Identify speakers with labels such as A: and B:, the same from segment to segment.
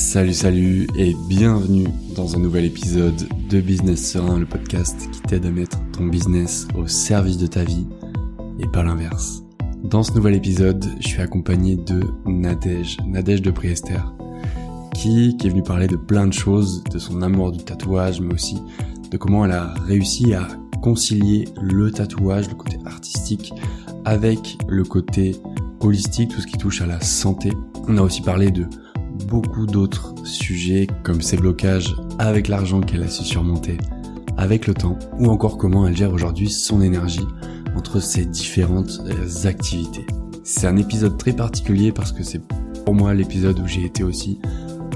A: Salut, salut et bienvenue dans un nouvel épisode de Business Serein, le podcast qui t'aide à mettre ton business au service de ta vie et pas l'inverse. Dans ce nouvel épisode, je suis accompagné de Nadège, Nadège de Priester, qui, qui est venue parler de plein de choses, de son amour du tatouage, mais aussi de comment elle a réussi à concilier le tatouage, le côté artistique, avec le côté holistique, tout ce qui touche à la santé. On a aussi parlé de beaucoup d'autres sujets comme ses blocages avec l'argent qu'elle a su surmonter avec le temps ou encore comment elle gère aujourd'hui son énergie entre ses différentes euh, activités. C'est un épisode très particulier parce que c'est pour moi l'épisode où j'ai été aussi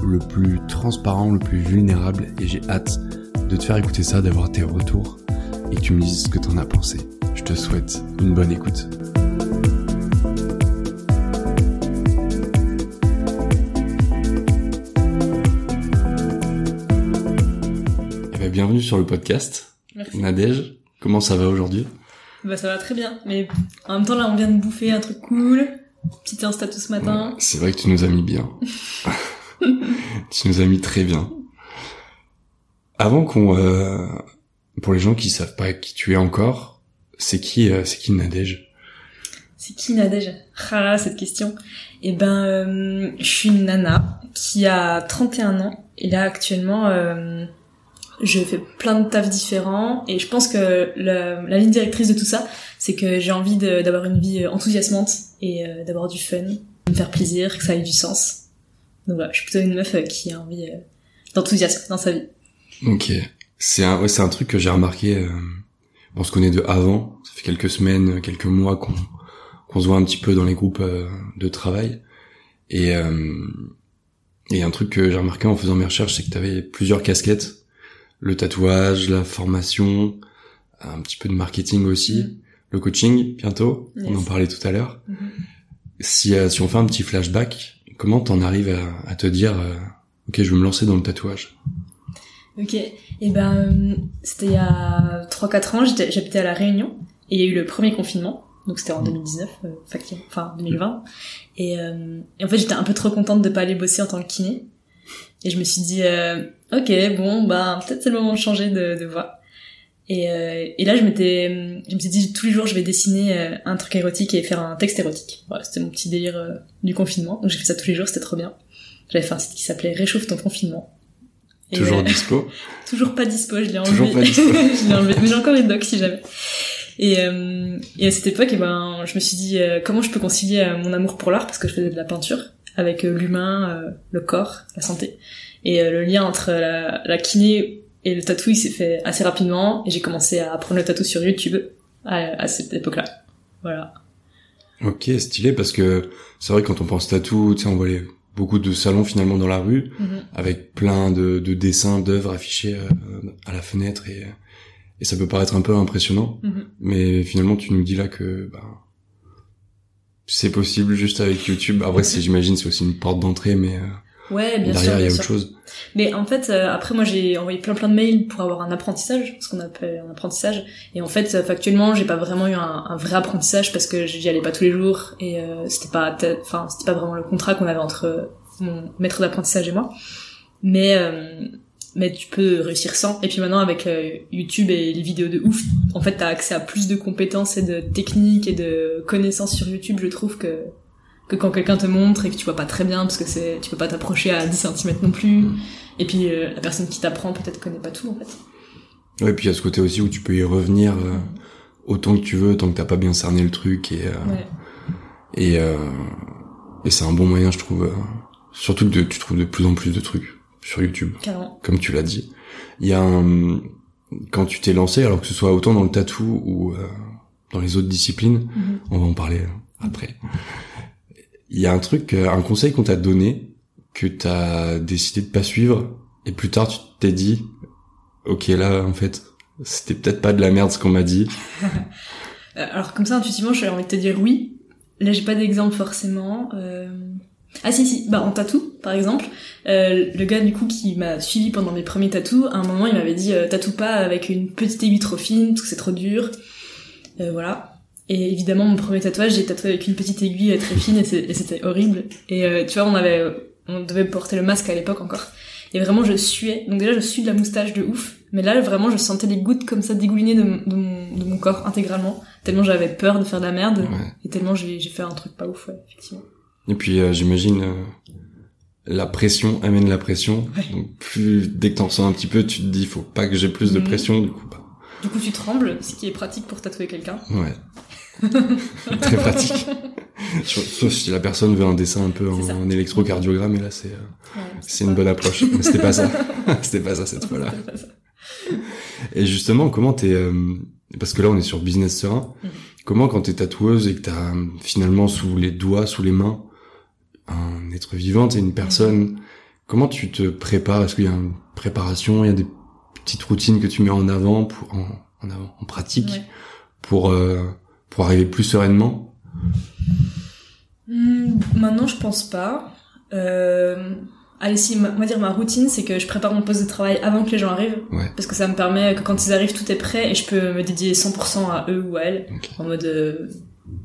A: le plus transparent, le plus vulnérable et j'ai hâte de te faire écouter ça, d'avoir tes retours et que tu me dises ce que t'en as pensé. Je te souhaite une bonne écoute. Bienvenue sur le podcast.
B: Merci.
A: Nadège, comment ça va aujourd'hui?
B: Bah ça va très bien, mais en même temps là on vient de bouffer un truc cool, petit Insta tout ce matin.
A: C'est vrai que tu nous as mis bien. tu nous as mis très bien. Avant qu'on, euh, pour les gens qui savent pas qui tu es encore, c'est qui, euh, c'est qui Nadège?
B: C'est qui Nadège? Ah cette question. Eh ben, euh, je suis une nana qui a 31 ans et là actuellement euh, je fais plein de tafs différents et je pense que la, ligne directrice de tout ça, c'est que j'ai envie d'avoir une vie enthousiasmante et euh, d'avoir du fun, de me faire plaisir, que ça ait du sens. Donc voilà, je suis plutôt une meuf euh, qui a envie euh, d'enthousiasme dans sa vie.
A: Ok. C'est un, un truc que j'ai remarqué. euh, on se connaît de avant. Ça fait quelques semaines, quelques mois qu'on qu'on se voit un petit peu dans les groupes euh, de travail. Et euh, et un truc que j'ai remarqué en faisant mes recherches, c'est que tu avais plusieurs casquettes le tatouage, la formation, un petit peu de marketing aussi,
B: Mm.
A: le coaching bientôt. On en parlait tout à l'heure.
B: Mhm.
A: Si euh, si on fait un petit flashback, comment t'en arrives à, à te dire, euh, ok, je vais me lancer dans le tatouage?
B: Ok, et ben euh, c'était il y a 3-4 ans, j'habitais à La Réunion, et il y a eu le premier confinement, donc c'était en 2019, euh, effectivement, enfin 2020, et, euh, et en fait j'étais un peu trop contente de pas aller bosser en tant que kiné, et je me suis dit, euh, ok, bon, bah peut-être c'est le moment de changer de, de voie. Et, euh, et là je m'étais, je me suis dit tous les jours je vais dessiner euh, un truc érotique et faire un texte érotique. Voilà, c'était mon petit délire euh, du confinement, donc j'ai fait ça tous les jours, c'était trop bien. J'avais fait un site qui s'appelait Réchauffe ton confinement. Et,
A: Toujours
B: euh,
A: dispo.
B: Toujours pas dispo, je l'ai enlevé.
A: Toujours pas dispo.
B: je l'ai enlevé. Mais j'ai encore une doc si jamais. Et, euh, et à cette époque, eh ben, je me suis dit euh, comment je peux concilier mon amour pour l'art parce que je faisais de la peinture avec euh, l'humain, euh, le corps, la santé. Et euh, le lien entre la, la kiné et le tatou, il s'est fait assez rapidement. Et j'ai commencé à apprendre le tatou sur YouTube à, à cette époque-là. Voilà.
A: Ok, stylé parce que c'est vrai que quand on pense tatou, tu sais, on voit les- beaucoup de salons finalement dans la rue
B: Mhm.
A: avec plein de, de dessins, d'œuvres affichées euh, à la fenêtre et, et ça peut paraître un peu impressionnant,
B: Mhm.
A: mais finalement tu nous dis là que bah, c'est possible juste avec YouTube. Après, c'est j'imagine c'est aussi une porte d'entrée, mais euh,
B: Ouais, bien sûr.
A: derrière il y a autre
B: sûr.
A: chose.
B: Mais en fait, euh, après moi j'ai envoyé plein plein de mails pour avoir un apprentissage, ce qu'on appelle un apprentissage. Et en fait, factuellement, j'ai pas vraiment eu un, un vrai apprentissage parce que j'y allais pas tous les jours et euh, c'était pas, enfin c'était pas vraiment le contrat qu'on avait entre mon maître d'apprentissage et moi. Mais euh, mais tu peux réussir sans. Et puis maintenant avec euh, YouTube et les vidéos de ouf, en fait t'as accès à plus de compétences et de techniques et de connaissances sur YouTube, je trouve que que quand quelqu'un te montre et que tu vois pas très bien parce que c'est tu peux pas t'approcher à 10 cm non plus et puis euh, la personne qui t'apprend peut-être connaît pas tout en fait
A: Ouais, et puis il y a ce côté aussi où tu peux y revenir euh, autant que tu veux, tant que t'as pas bien cerné le truc et euh,
B: ouais
A: et euh, et c'est un bon moyen, je trouve. surtout que de- tu trouves de plus en plus de trucs sur YouTube.
B: carrément
A: comme tu l'as dit. Il y a un... quand tu t'es lancé, alors que ce soit autant dans le tatou ou euh, dans les autres disciplines,
B: Mhm.
A: on va en parler euh, après. Il y a un truc, euh, un conseil qu'on t'a donné que t'as décidé de pas suivre et plus tard tu t'es dit, ok là en fait c'était peut-être pas de la merde ce qu'on m'a dit.
B: Euh, alors comme ça intuitivement j'ai envie de te dire oui là j'ai pas d'exemple forcément euh... ah si si bah en tatou par exemple euh, le gars du coup qui m'a suivi pendant mes premiers tatous à un moment il m'avait dit euh, tatoue pas avec une petite aiguille trop fine parce que c'est trop dur Euh, voilà et évidemment mon premier tatouage j'ai tatoué avec une petite aiguille euh, très fine et c'était horrible et euh, tu vois on avait on devait porter le masque à l'époque encore. Et vraiment, je suais. Donc déjà, je suis de la moustache de ouf. Mais là, vraiment, je sentais les gouttes comme ça dégouliner de, de, mon, de mon corps intégralement. Tellement j'avais peur de faire de la merde.
A: Ouais.
B: Et tellement j'ai j'ai fait un truc pas ouf, ouais, effectivement.
A: Et puis euh, j'imagine euh, la pression amène la pression.
B: Ouais.
A: Donc plus dès que t'en ressens un petit peu, tu te dis faut pas que j'ai plus de
B: Mhm.
A: pression. Du coup, bah,
B: Du coup, tu trembles, ce qui est pratique pour tatouer quelqu'un.
A: ouais, très pratique. Sauf si la personne veut un dessin un peu en, électrocardiogramme, et là c'est euh,
B: Ouais,
A: c'est une bonne approche. Mais c'était pas ça. c'était pas ça cette fois-là. Et justement, comment t'es euh, parce que là on est sur business serein.
B: Mhm.
A: Comment quand t'es tatoueuse et que t'as euh, finalement sous les doigts, sous les mains, un être vivant, et une personne, comment tu te prépares? Est-ce qu'il y a une préparation? Il y a des petites routines que tu mets en avant pour en, en avant, en pratique
B: Ouais.
A: pour euh, pour arriver plus sereinement?
B: Hmm, maintenant, je pense pas. Euh... Allez, si, ma- va dire ma routine, c'est que je prépare mon poste de travail avant que les gens arrivent.
A: Ouais.
B: Parce que ça me permet que quand ils arrivent, tout est prêt et je peux me dédier 100% à eux ou à elles.
A: Ok.
B: En mode, euh,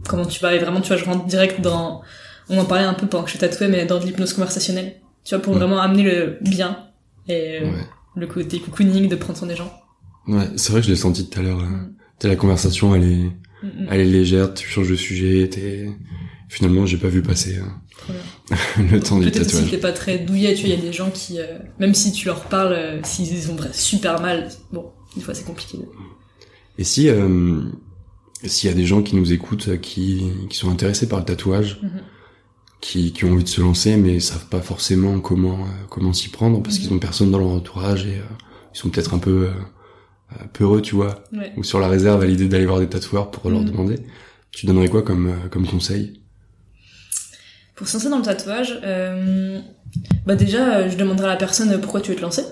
B: comment tu vas Et vraiment, tu vois, je rentre direct dans... On en parlait un peu pendant que je tatouais, mais dans de l'hypnose conversationnelle. Tu vois, pour
A: Ouais.
B: vraiment amener le bien et euh,
A: Ouais.
B: le côté cocooning de prendre soin des gens.
A: Ouais, c'est vrai que je l'ai senti tout à l'heure. euh,
B: Mm.
A: La conversation, elle est,
B: Mm, mm.
A: elle est légère. Tu changes de sujet. T'es finalement, j'ai pas vu passer euh, le temps du
B: Peut-être
A: tatouage.
B: t'es pas très douillet, tu vois, il y a des gens qui, euh, même si tu leur parles, euh, s'ils ont super mal, bon, des fois c'est compliqué.
A: Et si euh, s'il y a des gens qui nous écoutent, qui qui sont intéressés par le tatouage. Qui qui ont envie de se lancer, mais savent pas forcément comment euh, comment s'y prendre parce
B: Mhm.
A: qu'ils ont personne dans leur entourage et euh, ils sont peut-être un peu euh, peureux, tu vois,
B: Ouais.
A: ou sur la réserve à l'idée d'aller voir des tatoueurs pour leur
B: Mhm.
A: demander. Tu donnerais quoi comme comme conseil?
B: Pour se lancer dans le tatouage, euh, bah déjà, je demanderai à la personne pourquoi tu veux te lancer.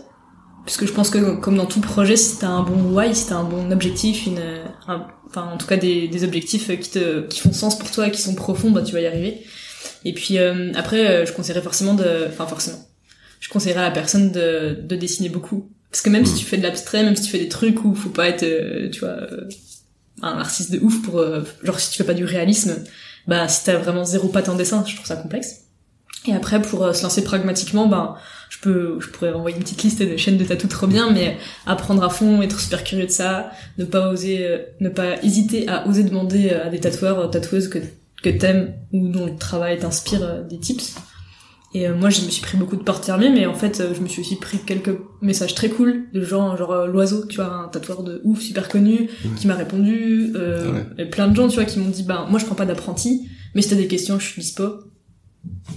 B: Parce que je pense que comme dans tout projet, si t'as un bon why, si t'as un bon objectif, une, un- enfin en tout cas des, des objectifs qui te qui font sens pour toi et qui sont profonds, bah tu vas y arriver. Et puis euh, après, euh, je conseillerais forcément de, enfin forcément, je conseillerais à la personne de, de dessiner beaucoup. Parce que même si
A: Mhm.
B: tu fais de l'abstrait, même si tu fais des trucs où faut pas être, euh, tu vois, euh, un artiste de ouf pour, euh, genre si tu fais pas du réalisme, bah si t'as vraiment zéro patte en dessin, je trouve ça complexe. Et après, pour euh, se lancer pragmatiquement, ben, je peux, je pourrais envoyer une petite liste de chaînes de tatou trop bien, mais apprendre à fond, être super curieux de ça, ne pas oser, euh, ne pas hésiter à oser demander à des tatoueurs, tatoueuses que, que t'aimes ou dont le travail t'inspire euh, des tips. Et euh, moi, je me suis pris beaucoup de portes fermées, mais en fait, euh, je me suis aussi pris quelques messages très cool de gens, genre euh, l'oiseau, tu vois, un tatoueur de ouf, super connu, qui m'a répondu, euh,
A: Ah ouais.
B: et plein de gens, tu vois, qui m'ont dit, ben, moi, je prends pas d'apprenti, mais si t'as des questions, je suis dispo.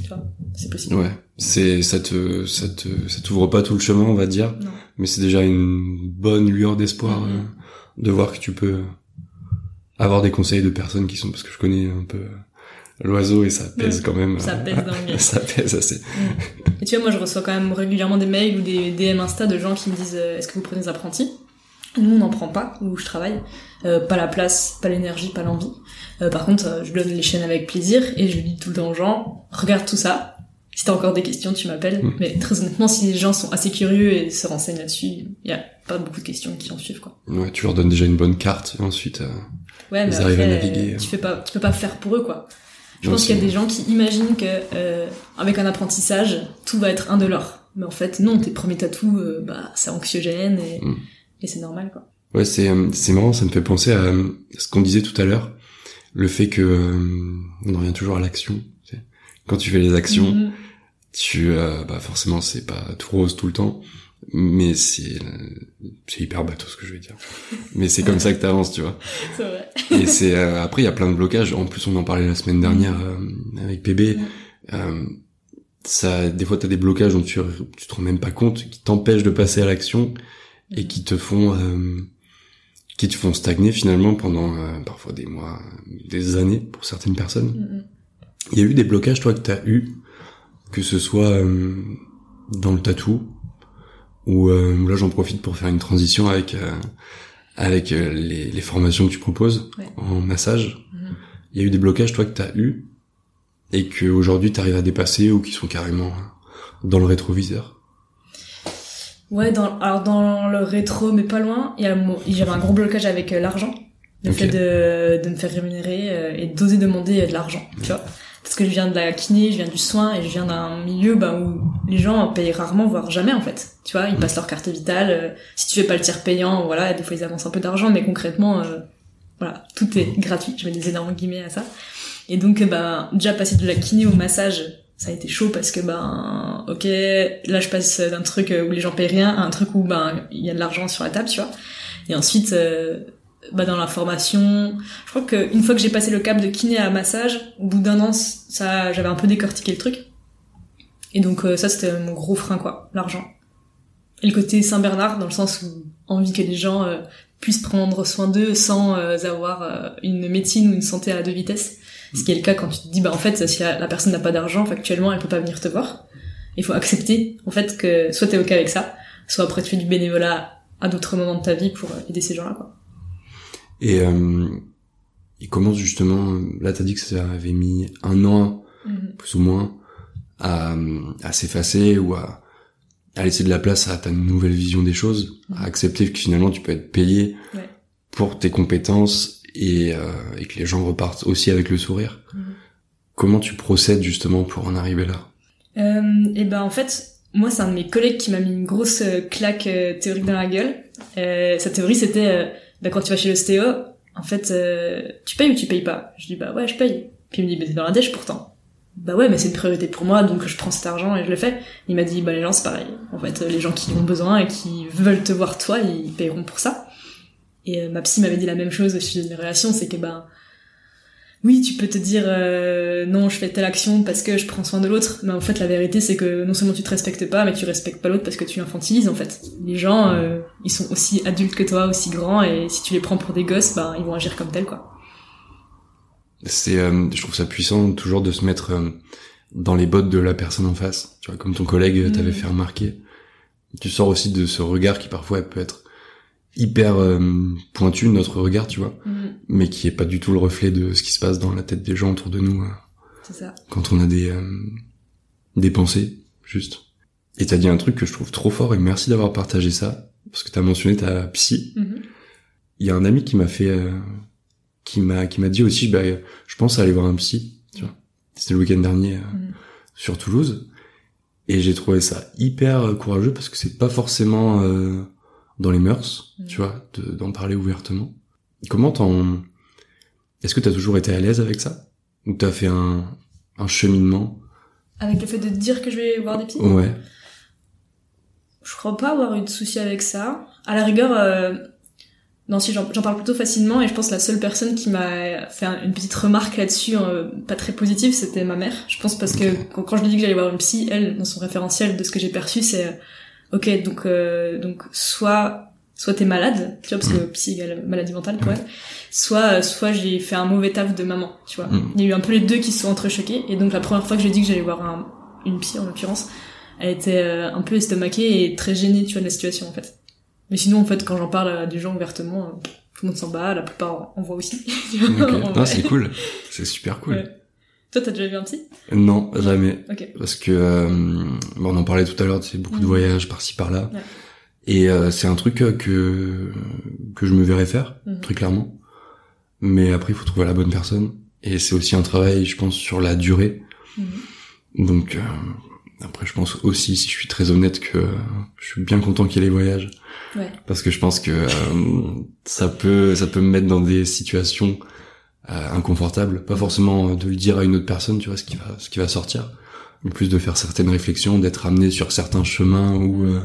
B: Tu vois, c'est possible.
A: Ouais, c'est ça te ça te ça t'ouvre pas tout le chemin, on va dire,
B: Non.
A: mais c'est déjà une bonne lueur d'espoir
B: Mhm.
A: euh, de voir que tu peux avoir des conseils de personnes qui sont parce que je connais un peu l'oiseau et ça pèse quand même.
B: Ça pèse dans le
A: ça pèse assez.
B: Et tu vois, moi, je reçois quand même régulièrement des mails ou des DM Insta de gens qui me disent euh, Est-ce que vous prenez des apprentis? Nous, on n'en prend pas, où je travaille. Euh, pas la place, pas l'énergie, pas l'envie. Euh, par contre, je donne les chaînes avec plaisir et je dis tout le temps aux gens Regarde tout ça. Si t'as encore des questions, tu m'appelles.
A: Mm.
B: Mais très honnêtement, si les gens sont assez curieux et se renseignent là-dessus, il y a pas beaucoup de questions qui en suivent, quoi.
A: Ouais, tu leur donnes déjà une bonne carte et ensuite. euh,
B: Ouais, mais
A: Ils arrivent à naviguer.
B: tu fais pas, tu peux pas faire pour eux, quoi. Je pense qu'il y a des gens qui imaginent que euh, avec un apprentissage, tout va être un de l'or. Mais en fait, non, tes premiers tatous, euh, bah, c'est anxiogène et,
A: Mm.
B: et c'est normal, quoi.
A: Ouais, c'est euh, c'est marrant, ça me fait penser à ce qu'on disait tout à l'heure, le fait que euh, on en revient toujours à l'action. tu sais. Quand tu fais les actions,
B: Mhm.
A: Tu euh, bah forcément c'est pas tout rose tout le temps mais c'est c'est hyper bateau ce que je vais dire. Mais c'est comme ça que t'avances tu vois.
B: C'est vrai.
A: et c'est euh, après il y a plein de blocages. En plus on en parlait la semaine dernière euh, avec PB
B: Mm.
A: euh, ça des fois t'as des blocages dont tu tu te rends même pas compte qui t'empêchent de passer à l'action et qui te font euh, qui te font stagner finalement pendant euh, parfois des mois des années pour certaines personnes. Il y a eu des blocages, toi, que t'as eu, que ce soit euh, dans le tatou, ou euh, là j'en profite pour faire une transition avec euh, avec euh, les, les formations que tu proposes
B: Ouais.
A: en massage.
B: Mhm.
A: Il y a eu des blocages, toi, que t'as eu, et que aujourd'hui t'arrives à dépasser, ou qui sont carrément dans le rétroviseur.
B: Ouais, dans, alors dans le rétro, mais pas loin, il y j'avais un gros blocage avec euh, l'argent. Le fait de, de me faire rémunérer euh, et d'oser demander de l'argent, tu vois. Parce que je viens de la kiné, je viens du soin et je viens d'un milieu bah, où les gens payent rarement, voire jamais en fait. Tu vois, ils passent leur carte vitale. euh, si tu fais pas le tiers payant, voilà, des fois ils avancent un peu d'argent, mais concrètement, euh, voilà, tout est gratuit. Je mets des énormes guillemets à ça. Et donc, euh, bah, déjà passer de la kiné au massage, ça a été chaud parce que ben, ok, là je passe d'un truc où les gens payent rien à un truc où ben il y a de l'argent sur la table, tu vois. Et ensuite, euh, bah dans la formation, je crois qu'une fois que j'ai passé le cap de kiné à massage, au bout d'un an, ça, j'avais un peu décortiqué le truc. Et donc euh, ça, c'était mon gros frein, quoi, l'argent. Et le côté Saint-Bernard, dans le sens où envie que les gens euh, puissent prendre soin d'eux sans euh, avoir euh, une médecine ou une santé à deux vitesses. Ce qui est le cas quand tu te dis, bah en fait, si la, personne n'a pas d'argent, factuellement, elle peut pas venir te voir. Il faut accepter, en fait, que soit t'es ok avec ça, soit après tu fais du bénévolat à d'autres moments de ta vie pour euh, aider ces gens-là, quoi.
A: Et, euh, et comment justement, là t'as dit que ça avait mis un an,
B: Mhm.
A: plus ou moins, à, à s'effacer ou à, à laisser de la place à ta nouvelle vision des choses, à accepter que finalement tu peux être payé
B: Ouais.
A: pour tes compétences et, euh, et que les gens repartent aussi avec le sourire.
B: Mhm.
A: Comment tu procèdes justement pour en arriver là?
B: Euh, et ben en fait, moi c'est un de mes collègues qui m'a mis une grosse euh, claque euh, théorique dans la gueule. Euh, sa théorie c'était, bah, quand tu vas chez l'ostéo, en fait, euh, tu payes ou tu payes pas? Je dis bah ouais je paye. Puis il me dit mais t'es dans la dèche pourtant. Bah ouais mais c'est une priorité pour moi donc je prends cet argent et je le fais. Il m'a dit bah les gens c'est pareil. En fait les gens qui ont besoin et qui veulent te voir toi ils payeront pour ça. Et euh, ma psy m'avait dit la même chose au sujet de mes relations, c'est que ben oui, tu peux te dire euh, non, je fais telle action parce que je prends soin de l'autre, mais en fait la vérité c'est que non seulement tu te respectes pas, mais tu respectes pas l'autre parce que tu l'infantilises en fait. Les gens, euh, ils sont aussi adultes que toi, aussi grands, et si tu les prends pour des gosses, ben ils vont agir comme tels quoi.
A: C'est, euh, je trouve ça puissant toujours de se mettre euh, dans les bottes de la personne en face. Tu vois, comme ton collègue euh, t'avait
B: Mhm.
A: fait remarquer. Tu sors aussi de ce regard qui parfois peut être hyper euh, pointu, notre regard, tu vois, mais qui est pas du tout le reflet de ce qui se passe dans la tête des gens autour de nous euh,
B: ça.
A: quand on a des euh, des pensées, juste. Et t'as dit un truc que je trouve trop fort et merci d'avoir partagé ça parce que t'as mentionné ta psy.
B: Mhm.
A: Il y a un ami qui m'a fait, euh, qui m'a, qui m'a dit aussi, bah, je pense aller voir un psy, tu vois. C'était le week-end dernier euh,
B: Mhm.
A: sur Toulouse, et j'ai trouvé ça hyper courageux parce que c'est pas forcément euh, dans les mœurs,
B: Mhm.
A: tu vois, de- d'en parler ouvertement. Comment t'en, est-ce que t'as toujours été à l'aise avec ça, ou t'as fait un, un cheminement?
B: Avec le fait de dire que je vais voir des psys
A: Ouais.
B: Je crois pas avoir eu de soucis avec ça. À la rigueur, euh, non, si j'en parle plutôt facilement, et je pense que la seule personne qui m'a fait un- une petite remarque là-dessus, euh, pas très positive, c'était ma mère. Je pense parce que quand, quand je lui dis que j'allais voir une psy, elle, dans son référentiel de ce que j'ai perçu, c'est euh, ok, donc euh, donc soit soit t'es malade, tu vois, parce que psy égale maladie mentale pour elle, soit euh, soit j'ai fait un mauvais taf de maman, tu vois.
A: Mm.
B: Il y a eu un peu les deux qui se sont entrechoqués, et donc la première fois que j'ai dit que j'allais voir un, une psy en l'occurrence, elle était euh, un peu estomaquée et très gênée, tu vois, de la situation en fait. Mais sinon, en fait, quand j'en parle à des gens ouvertement, euh, tout le monde s'en bat, la plupart en voient aussi. tu vois,
A: Ok.
B: en
A: Non,
B: vrai.
A: c'est cool. C'est super cool.
B: Ouais. Toi, t'as déjà vu un psy?
A: Non, jamais.
B: Ok.
A: parce que euh, on en parlait tout à l'heure, c'est beaucoup de
B: Mhm.
A: voyages par-ci par-là,
B: Ouais.
A: et euh, c'est un truc euh, que que je me verrais faire
B: Mhm.
A: très clairement. Mais après, il faut trouver la bonne personne, et c'est aussi un travail, je pense, sur la durée.
B: Mhm.
A: Donc euh, après, je pense aussi, si je suis très honnête, que euh, je suis bien content qu'il y ait les voyages,
B: Ouais.
A: parce que je pense que euh, ça peut ça peut me mettre dans des situations euh, inconfortables, pas forcément de le dire à une autre personne, tu vois, ce qui va ce qui va sortir, mais plus de faire certaines réflexions, d'être amené sur certains chemins où euh,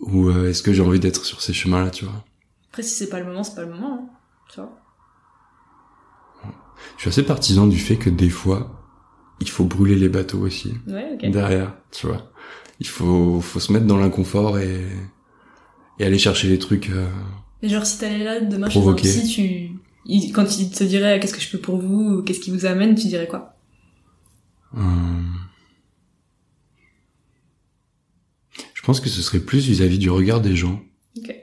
A: où euh, est-ce que j'ai envie d'être sur ces chemins-là, tu vois.
B: Après, si c'est pas le moment, c'est pas le moment, hein. Tu vois
A: Je suis assez partisan du fait que des fois, il faut brûler les bateaux aussi
B: Ouais,
A: derrière, tu vois. Il faut faut se mettre dans l'inconfort et et aller chercher les trucs. euh,
B: Mais genre, si t'allais là demain chez un
A: Provoquer.
B: psy, tu... il- quand il te dirait qu'est-ce que je peux pour vous, ou qu'est-ce qui vous amène, tu dirais quoi?
A: Hum. Je pense que ce serait plus vis-à-vis du regard des gens
B: Ok.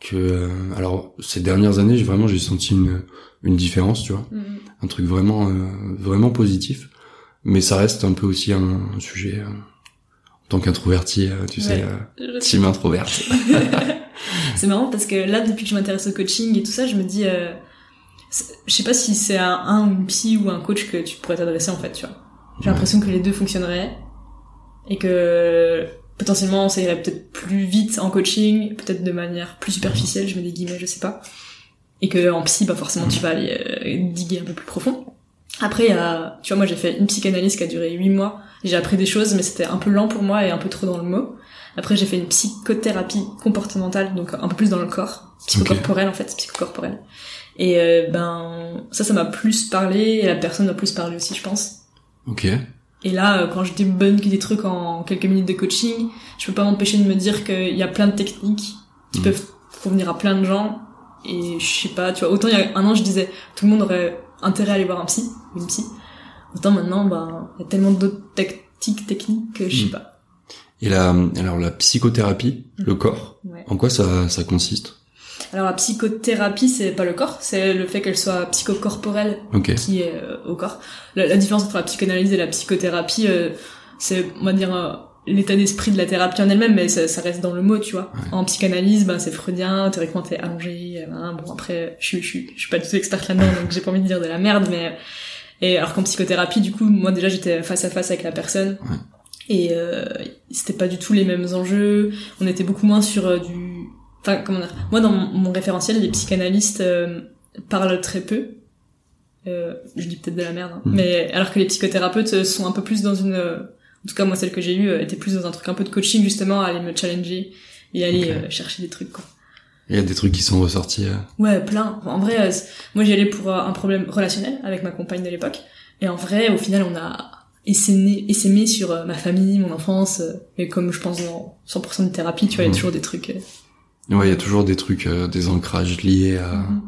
A: que euh, alors ces dernières années j'ai vraiment j'ai senti une une différence tu vois
B: Mhm.
A: un truc vraiment euh, vraiment positif mais ça reste un peu aussi un, un sujet euh, en tant qu'introverti tu sais
B: Ouais. Je-
A: team introverte
B: c'est marrant parce que là, depuis que je m'intéresse au coaching et tout ça, je me dis, euh, je sais pas si c'est un, un ou une psy ou un coach que tu pourrais t'adresser en fait, tu vois. J'ai l'impression que les deux fonctionneraient et que potentiellement ça irait peut-être plus vite en coaching, peut-être de manière plus superficielle, je mets des guillemets, je sais pas. Et que en psy, bah forcément tu vas aller euh, diguer un peu plus profond. Après, il y a, tu vois, moi j'ai fait une psychanalyse qui a duré huit mois. J'ai appris des choses, mais c'était un peu lent pour moi et un peu trop dans le mot. Après, j'ai fait une psychothérapie comportementale, donc un peu plus dans le corps, psychocorporelle en fait, psychocorporelle. Et euh, ben ça, ça m'a plus parlé et la personne m'a plus parlé aussi, je pense.
A: Ok.
B: Et là, euh, quand je débunk des trucs en quelques minutes de coaching, je peux pas m'empêcher de me dire qu'il y a plein de techniques qui
A: Mm.
B: peuvent convenir à plein de gens. Et je sais pas, tu vois, autant il y a un an, je disais tout le monde aurait intérêt à aller voir un psy, ou une psy. Autant maintenant, ben, il y a tellement d'autres tactiques, techniques que je sais
A: Mm.
B: pas.
A: Et la, alors la psychothérapie,
B: Mhm.
A: le corps,
B: Ouais.
A: en quoi ça, ça consiste?
B: Alors la psychothérapie, c'est pas le corps, c'est le fait qu'elle soit psychocorporelle
A: Ok.
B: qui est euh, au corps. La, la différence entre la psychanalyse et la psychothérapie, euh, c'est, on va dire, euh, l'état d'esprit de la thérapie en elle-même, mais ça, ça reste dans le mot, tu vois.
A: Ouais.
B: En psychanalyse, ben, c'est freudien, théoriquement t'es allongé, hein, bon après, je suis, je suis, je suis pas du tout experte là-dedans, donc j'ai pas envie de dire de la merde, mais, et alors qu'en psychothérapie, du coup, moi déjà j'étais face à face avec la personne,
A: Ouais.
B: Et euh, c'était pas du tout les mêmes enjeux, on était beaucoup moins sur euh, du, enfin, comment dire, moi dans mon, mon référentiel, les psychanalystes euh, parlent très peu, euh, je dis peut-être de la merde, hein.
A: Mhm.
B: mais alors que les psychothérapeutes euh, sont un peu plus dans une, euh, en tout cas moi celle que j'ai eue euh, était plus dans un truc un peu de coaching justement, à aller me challenger et aller chercher des trucs quoi.
A: Il y a des trucs qui sont ressortis. euh,
B: Ouais, plein. En vrai, euh, moi j'y allais pour un problème relationnel avec ma compagne de l'époque, et en vrai, au final, on a essaimé sur euh, ma famille, mon enfance, euh, et comme je pense dans 100% de thérapie, tu vois, il y a toujours des trucs. euh,
A: Ouais, il y a toujours des trucs, euh, des ancrages liés à,
B: Mhm.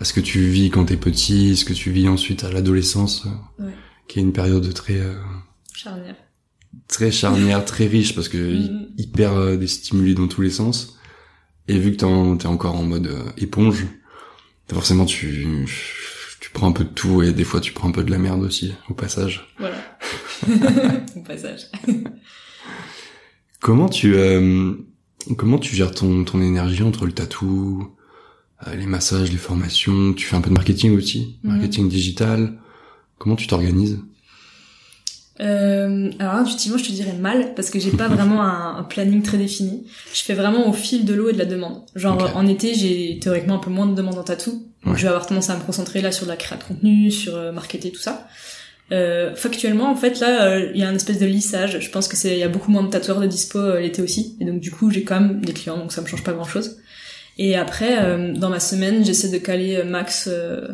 A: à ce que tu vis quand t'es petit, ce que tu vis ensuite à l'adolescence, euh,
B: Ouais.
A: qui est une période très euh,
B: charnières.
A: très charnière, très riche parce que
B: Mhm.
A: hyper euh, des stimuli dans tous les sens. Et vu que t'es en- encore en mode euh, éponge, forcément tu tu prends un peu de tout et des fois tu prends un peu de la merde aussi au passage.
B: Voilà. Au passage.
A: Comment tu euh, comment tu gères ton ton énergie entre le tatou, euh, les massages, les formations, tu fais un peu de marketing aussi,
B: Mhm.
A: marketing digital. Comment tu t'organises?
B: Euh, alors intuitivement, je te dirais mal parce que j'ai pas vraiment un, un planning très défini. Je fais vraiment au fil de l'eau et de la demande. Genre en été, j'ai théoriquement un peu moins de demandes en tatou, donc
A: Ouais.
B: je vais avoir tendance à me concentrer là sur la création de contenu, sur euh, marketer tout ça. Euh, factuellement, en fait, là, euh, il y a un espèce de lissage. Je pense que c'est, il y a beaucoup moins de tatoueurs de dispo euh, l'été aussi, et donc du coup, j'ai quand même des clients, donc ça me change pas grand chose. Et après, euh, dans ma semaine, j'essaie de caler max euh,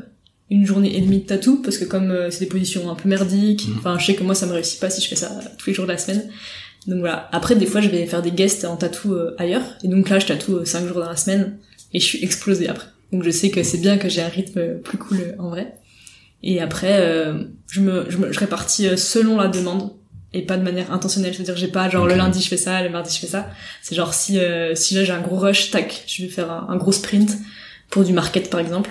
B: une journée et demie de tatou, parce que comme euh, c'est des positions un peu merdiques,
A: Mhm.
B: enfin, je sais que moi, ça me réussit pas si je fais ça tous les jours de la semaine. Donc voilà. Après, des fois, je vais faire des guests en tatou euh, ailleurs, et donc là, je tatoue 5 jours dans la semaine, et je suis explosée après. Donc je sais que c'est bien que j'ai un rythme plus cool euh, en vrai. Et après, euh, je, me, je me je répartis euh, selon la demande et pas de manière intentionnelle. C'est-à-dire, j'ai pas genre le lundi je fais ça, le mardi je fais ça. C'est genre si euh, si là j'ai un gros rush, tac, je vais faire un, un gros sprint pour du market par exemple.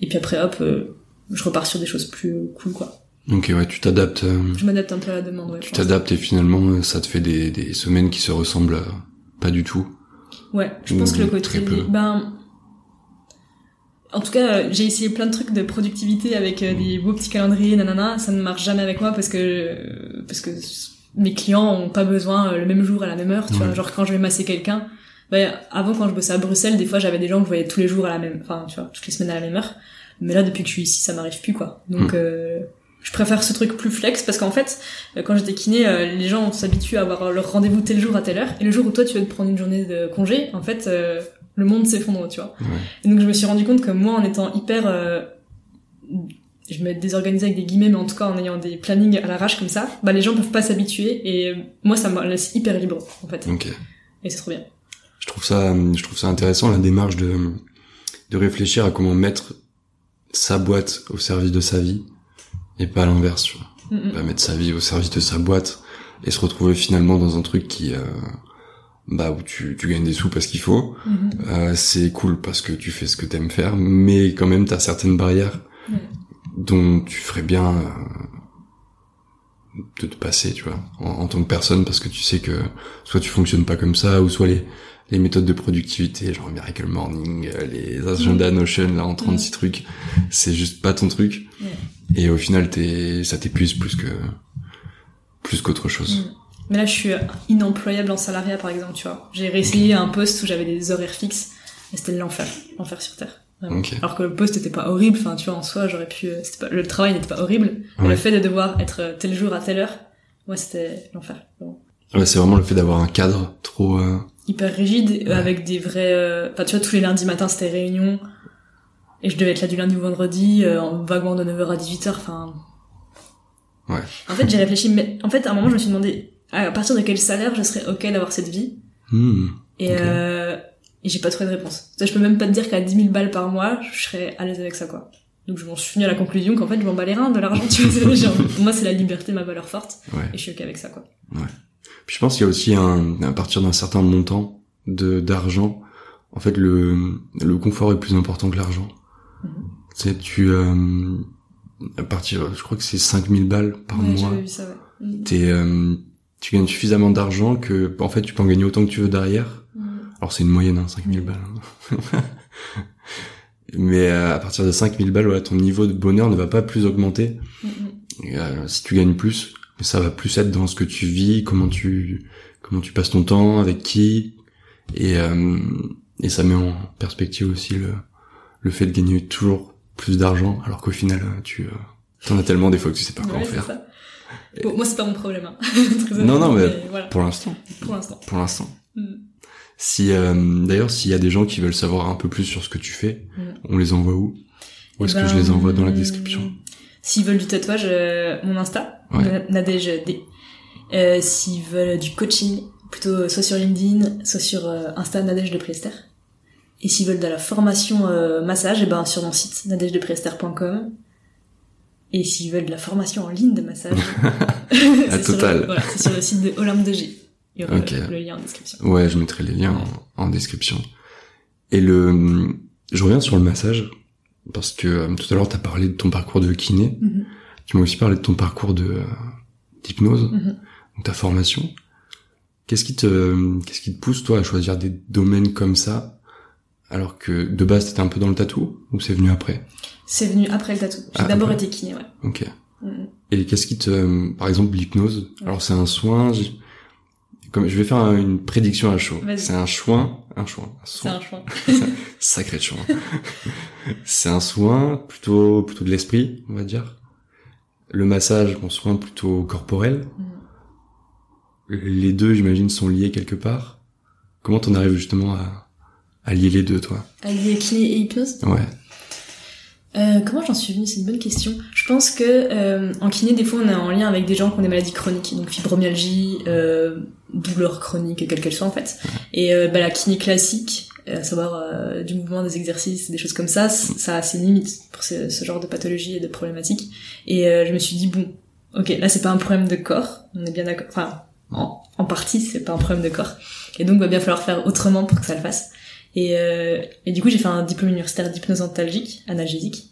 B: Et puis après hop, euh, je repars sur des choses plus cool quoi.
A: Ok, ouais, tu t'adaptes. euh,
B: Je m'adapte un peu à la demande. Ouais,
A: tu t'adaptes et finalement ça te fait des, des semaines qui se ressemblent pas du tout.
B: Ouais, je pense que le côté ben en tout cas, euh, j'ai essayé plein de trucs de productivité avec euh, des beaux petits calendriers, nanana, ça ne marche jamais avec moi parce que euh, parce que mes clients ont pas besoin le même jour à la même heure, tu
A: Ouais.
B: vois, genre quand je vais masser quelqu'un, ben, avant quand je bossais à Bruxelles, des fois j'avais des gens que je voyais tous les jours à la même enfin, tu vois, toutes les semaines à la même heure. Mais là depuis que je suis ici, ça m'arrive plus quoi. Donc
A: Mm.
B: euh, je préfère ce truc plus flex parce qu'en fait, quand j'étais kiné, les gens s'habituent à avoir leur rendez-vous tel jour à telle heure et le jour où toi tu veux te prendre une journée de congé, en fait euh, le monde s'effondre, tu vois.
A: Ouais.
B: Et donc je me suis rendu compte que moi, en étant hyper, euh, je vais me désorganiser avec des guillemets, mais en tout cas en ayant des plannings à l'arrache comme ça, bah les gens peuvent pas s'habituer et euh, moi ça me laisse hyper libre en fait.
A: Ok.
B: Et c'est trop bien.
A: Je trouve ça, je trouve ça intéressant la démarche de de réfléchir à comment mettre sa boîte au service de sa vie et pas l'inverse. Tu vois.
B: Mm.
A: Pas mettre sa vie au service de sa boîte et se retrouver finalement dans un truc qui, euh, bah où tu, tu gagnes des sous parce qu'il faut.
B: Mhm.
A: Euh, c'est cool parce que tu fais ce que t'aimes faire, mais quand même t'as certaines barrières
B: Ouais.
A: dont tu ferais bien euh, de te passer, tu vois, en, en, tant que personne, parce que tu sais que soit tu fonctionnes pas comme ça, ou soit les, les méthodes de productivité, genre Miracle Morning, euh, les agendas mm. Notion, là, en 36 mm. trucs, c'est juste pas ton truc. Et au final, t'es, ça t'épuise plus que, plus qu'autre chose.
B: Mais là, je suis inemployable en salariat, par exemple, tu vois. J'ai réessayé un poste où j'avais des horaires fixes, et c'était l'enfer, l'enfer sur Terre. Alors que le poste était pas horrible, enfin tu vois en soi j'aurais pu, euh, pas, le travail n'était pas horrible, mais le fait de devoir être euh, tel jour à telle heure, moi c'était l'enfer.
A: Ouais, c'est vraiment le fait d'avoir un cadre trop euh...
B: hyper rigide avec des vrais, enfin tu vois tous les lundis matins c'était réunion et je devais être là du lundi au vendredi en vaguement de 9h à 18h, enfin.
A: Ouais.
B: En fait j'ai réfléchi, mais en fait à un moment je me suis demandé à partir de quel salaire je serais ok d'avoir cette vie.
A: Hmm.
B: Et euh, et j'ai pas trouvé de réponse. Ça, je peux même pas te dire qu'à 10 000 balles par mois, je serais à l'aise avec ça, quoi. Donc je m'en suis venu à la conclusion qu'en fait, je m'en bats les reins de l'argent, tu vois. Genre, pour moi, c'est la liberté, ma valeur forte. Et je suis ok avec ça, quoi.
A: Ouais. Puis je pense qu'il y a aussi un, à partir d'un certain montant de, d'argent, en fait, le, le confort est plus important que l'argent. Mm Tu sais, tu, euh, à partir, je crois que c'est 5000 balles par
B: ouais,
A: mois.
B: Vu ça, ouais. Mm.
A: T'es, euh, tu gagnes suffisamment d'argent que, en fait, tu peux en gagner autant que tu veux derrière alors c'est une moyenne, hein, 5000 balles. Hein. Mais euh, à partir de 5000 balles, voilà, ton niveau de bonheur ne va pas plus augmenter. Euh, si tu gagnes plus, mais ça va plus être dans ce que tu vis, comment tu comment tu passes ton temps, avec qui, et euh, et ça met en perspective aussi le le fait de gagner toujours plus d'argent, alors qu'au final tu t'en as tellement des fois que tu sais pas quoi en faire.
B: Bon, moi c'est pas mon problème. Hein.
A: non non mais, pour l'instant.
B: Pour l'instant.
A: Pour l'instant. Mm. Si euh, d'ailleurs s'il y a des gens qui veulent savoir un peu plus sur ce que tu fais, mm. on les envoie où? Où est-ce que je les ben, envoie dans la description?
B: S'ils veulent du tatouage, euh, mon Insta, ouais. D. Euh, s'ils veulent du coaching, plutôt soit sur LinkedIn, soit sur Insta Nadège de Priester. Et s'ils veulent de la formation massage, et eh ben sur mon site nadègedepriester.com. Et s'ils veulent de la formation en ligne de massage,
A: c'est sur,
B: voilà, sur, le site de Olympe de G. Il y aura le, lien en description. Ouais,
A: je mettrai les liens en, description. Et le, je reviens sur le massage parce que euh, tout à l'heure tu as parlé de ton parcours de kiné. Mm-hmm. Tu m'as aussi parlé de ton parcours de euh, d'hypnose, mm-hmm. ta formation. Qu'est-ce qui te, qu'est-ce qui te pousse toi à choisir des domaines comme ça alors que de base t'étais un peu dans le tatou ou c'est venu après?
B: C'est venu après le tatou. J'ai ah, d'abord été kiné, ouais.
A: Ok. Mm-hmm. Et qu'est-ce qui te, par exemple l'hypnose? Alors c'est un soin comme je vais faire une prédiction à chaud. C'est un soin, un soin,
B: C'est un soin.
A: Sacré soin. c'est un soin plutôt plutôt de l'esprit, on va dire. Le massage, un soin plutôt corporel. Mm. Les deux, j'imagine, sont liés quelque part. Comment t'en arrives justement à, à lier les deux, toi
B: À lier kiné et hypnose
A: Ouais.
B: Euh, comment j'en suis venue? C'est une bonne question. Je pense que euh, en kiné, des fois, on est en lien avec des gens qui ont des maladies chroniques, donc fibromyalgie, euh, douleur chronique, quelle qu'elle soit en fait. Et euh, bah, la kiné classique, à savoir euh, du mouvement, des exercices, des choses comme ça, ça a ses limites pour ce, ce genre de pathologie et de problématiques. Et je me suis dit bon, ok, là c'est pas un problème de corps, on est bien d'accord. Enfin, en, en partie, c'est pas un problème de corps. Et donc, va bien falloir faire autrement pour que ça le fasse. Et, euh, et du coup, j'ai fait un diplôme universitaire d'hypnose antalgique, analgésique.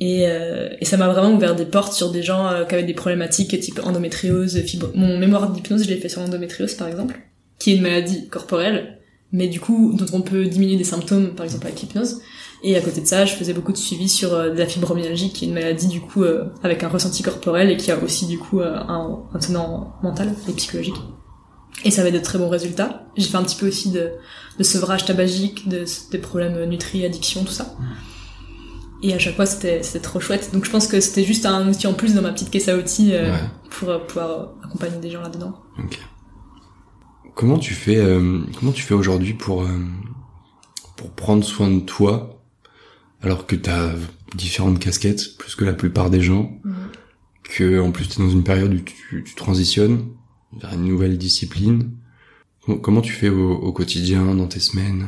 B: Et, euh, et ça m'a vraiment ouvert des portes sur des gens euh, qui avaient des problématiques type endométriose, fibre... Mon mémoire d'hypnose, je l'ai fait sur l'endométriose, par exemple, qui est une maladie corporelle, mais du coup, dont on peut diminuer des symptômes, par exemple avec l'hypnose. Et à côté de ça, je faisais beaucoup de suivi sur euh, la fibromyalgie, qui est une maladie du coup avec un ressenti corporel et qui a aussi du coup un, un tenant mental et psychologique. Et ça avait de très bons résultats. J'ai fait un petit peu aussi de, de sevrage tabagique, de, des problèmes nutri, addiction, tout ça. Et à chaque fois, c'était trop chouette. Donc je pense que c'était juste un outil en plus dans ma petite caisse à outils euh, pour euh, pouvoir accompagner des gens là-dedans.
A: Ok. Comment tu fais, euh, comment tu fais aujourd'hui pour pour prendre soin de toi alors que t'as différentes casquettes plus que la plupart des gens, mhm. que en plus t'es dans une période où tu, tu transitionnes vers une nouvelle discipline. Comment tu fais au, quotidien, dans tes semaines?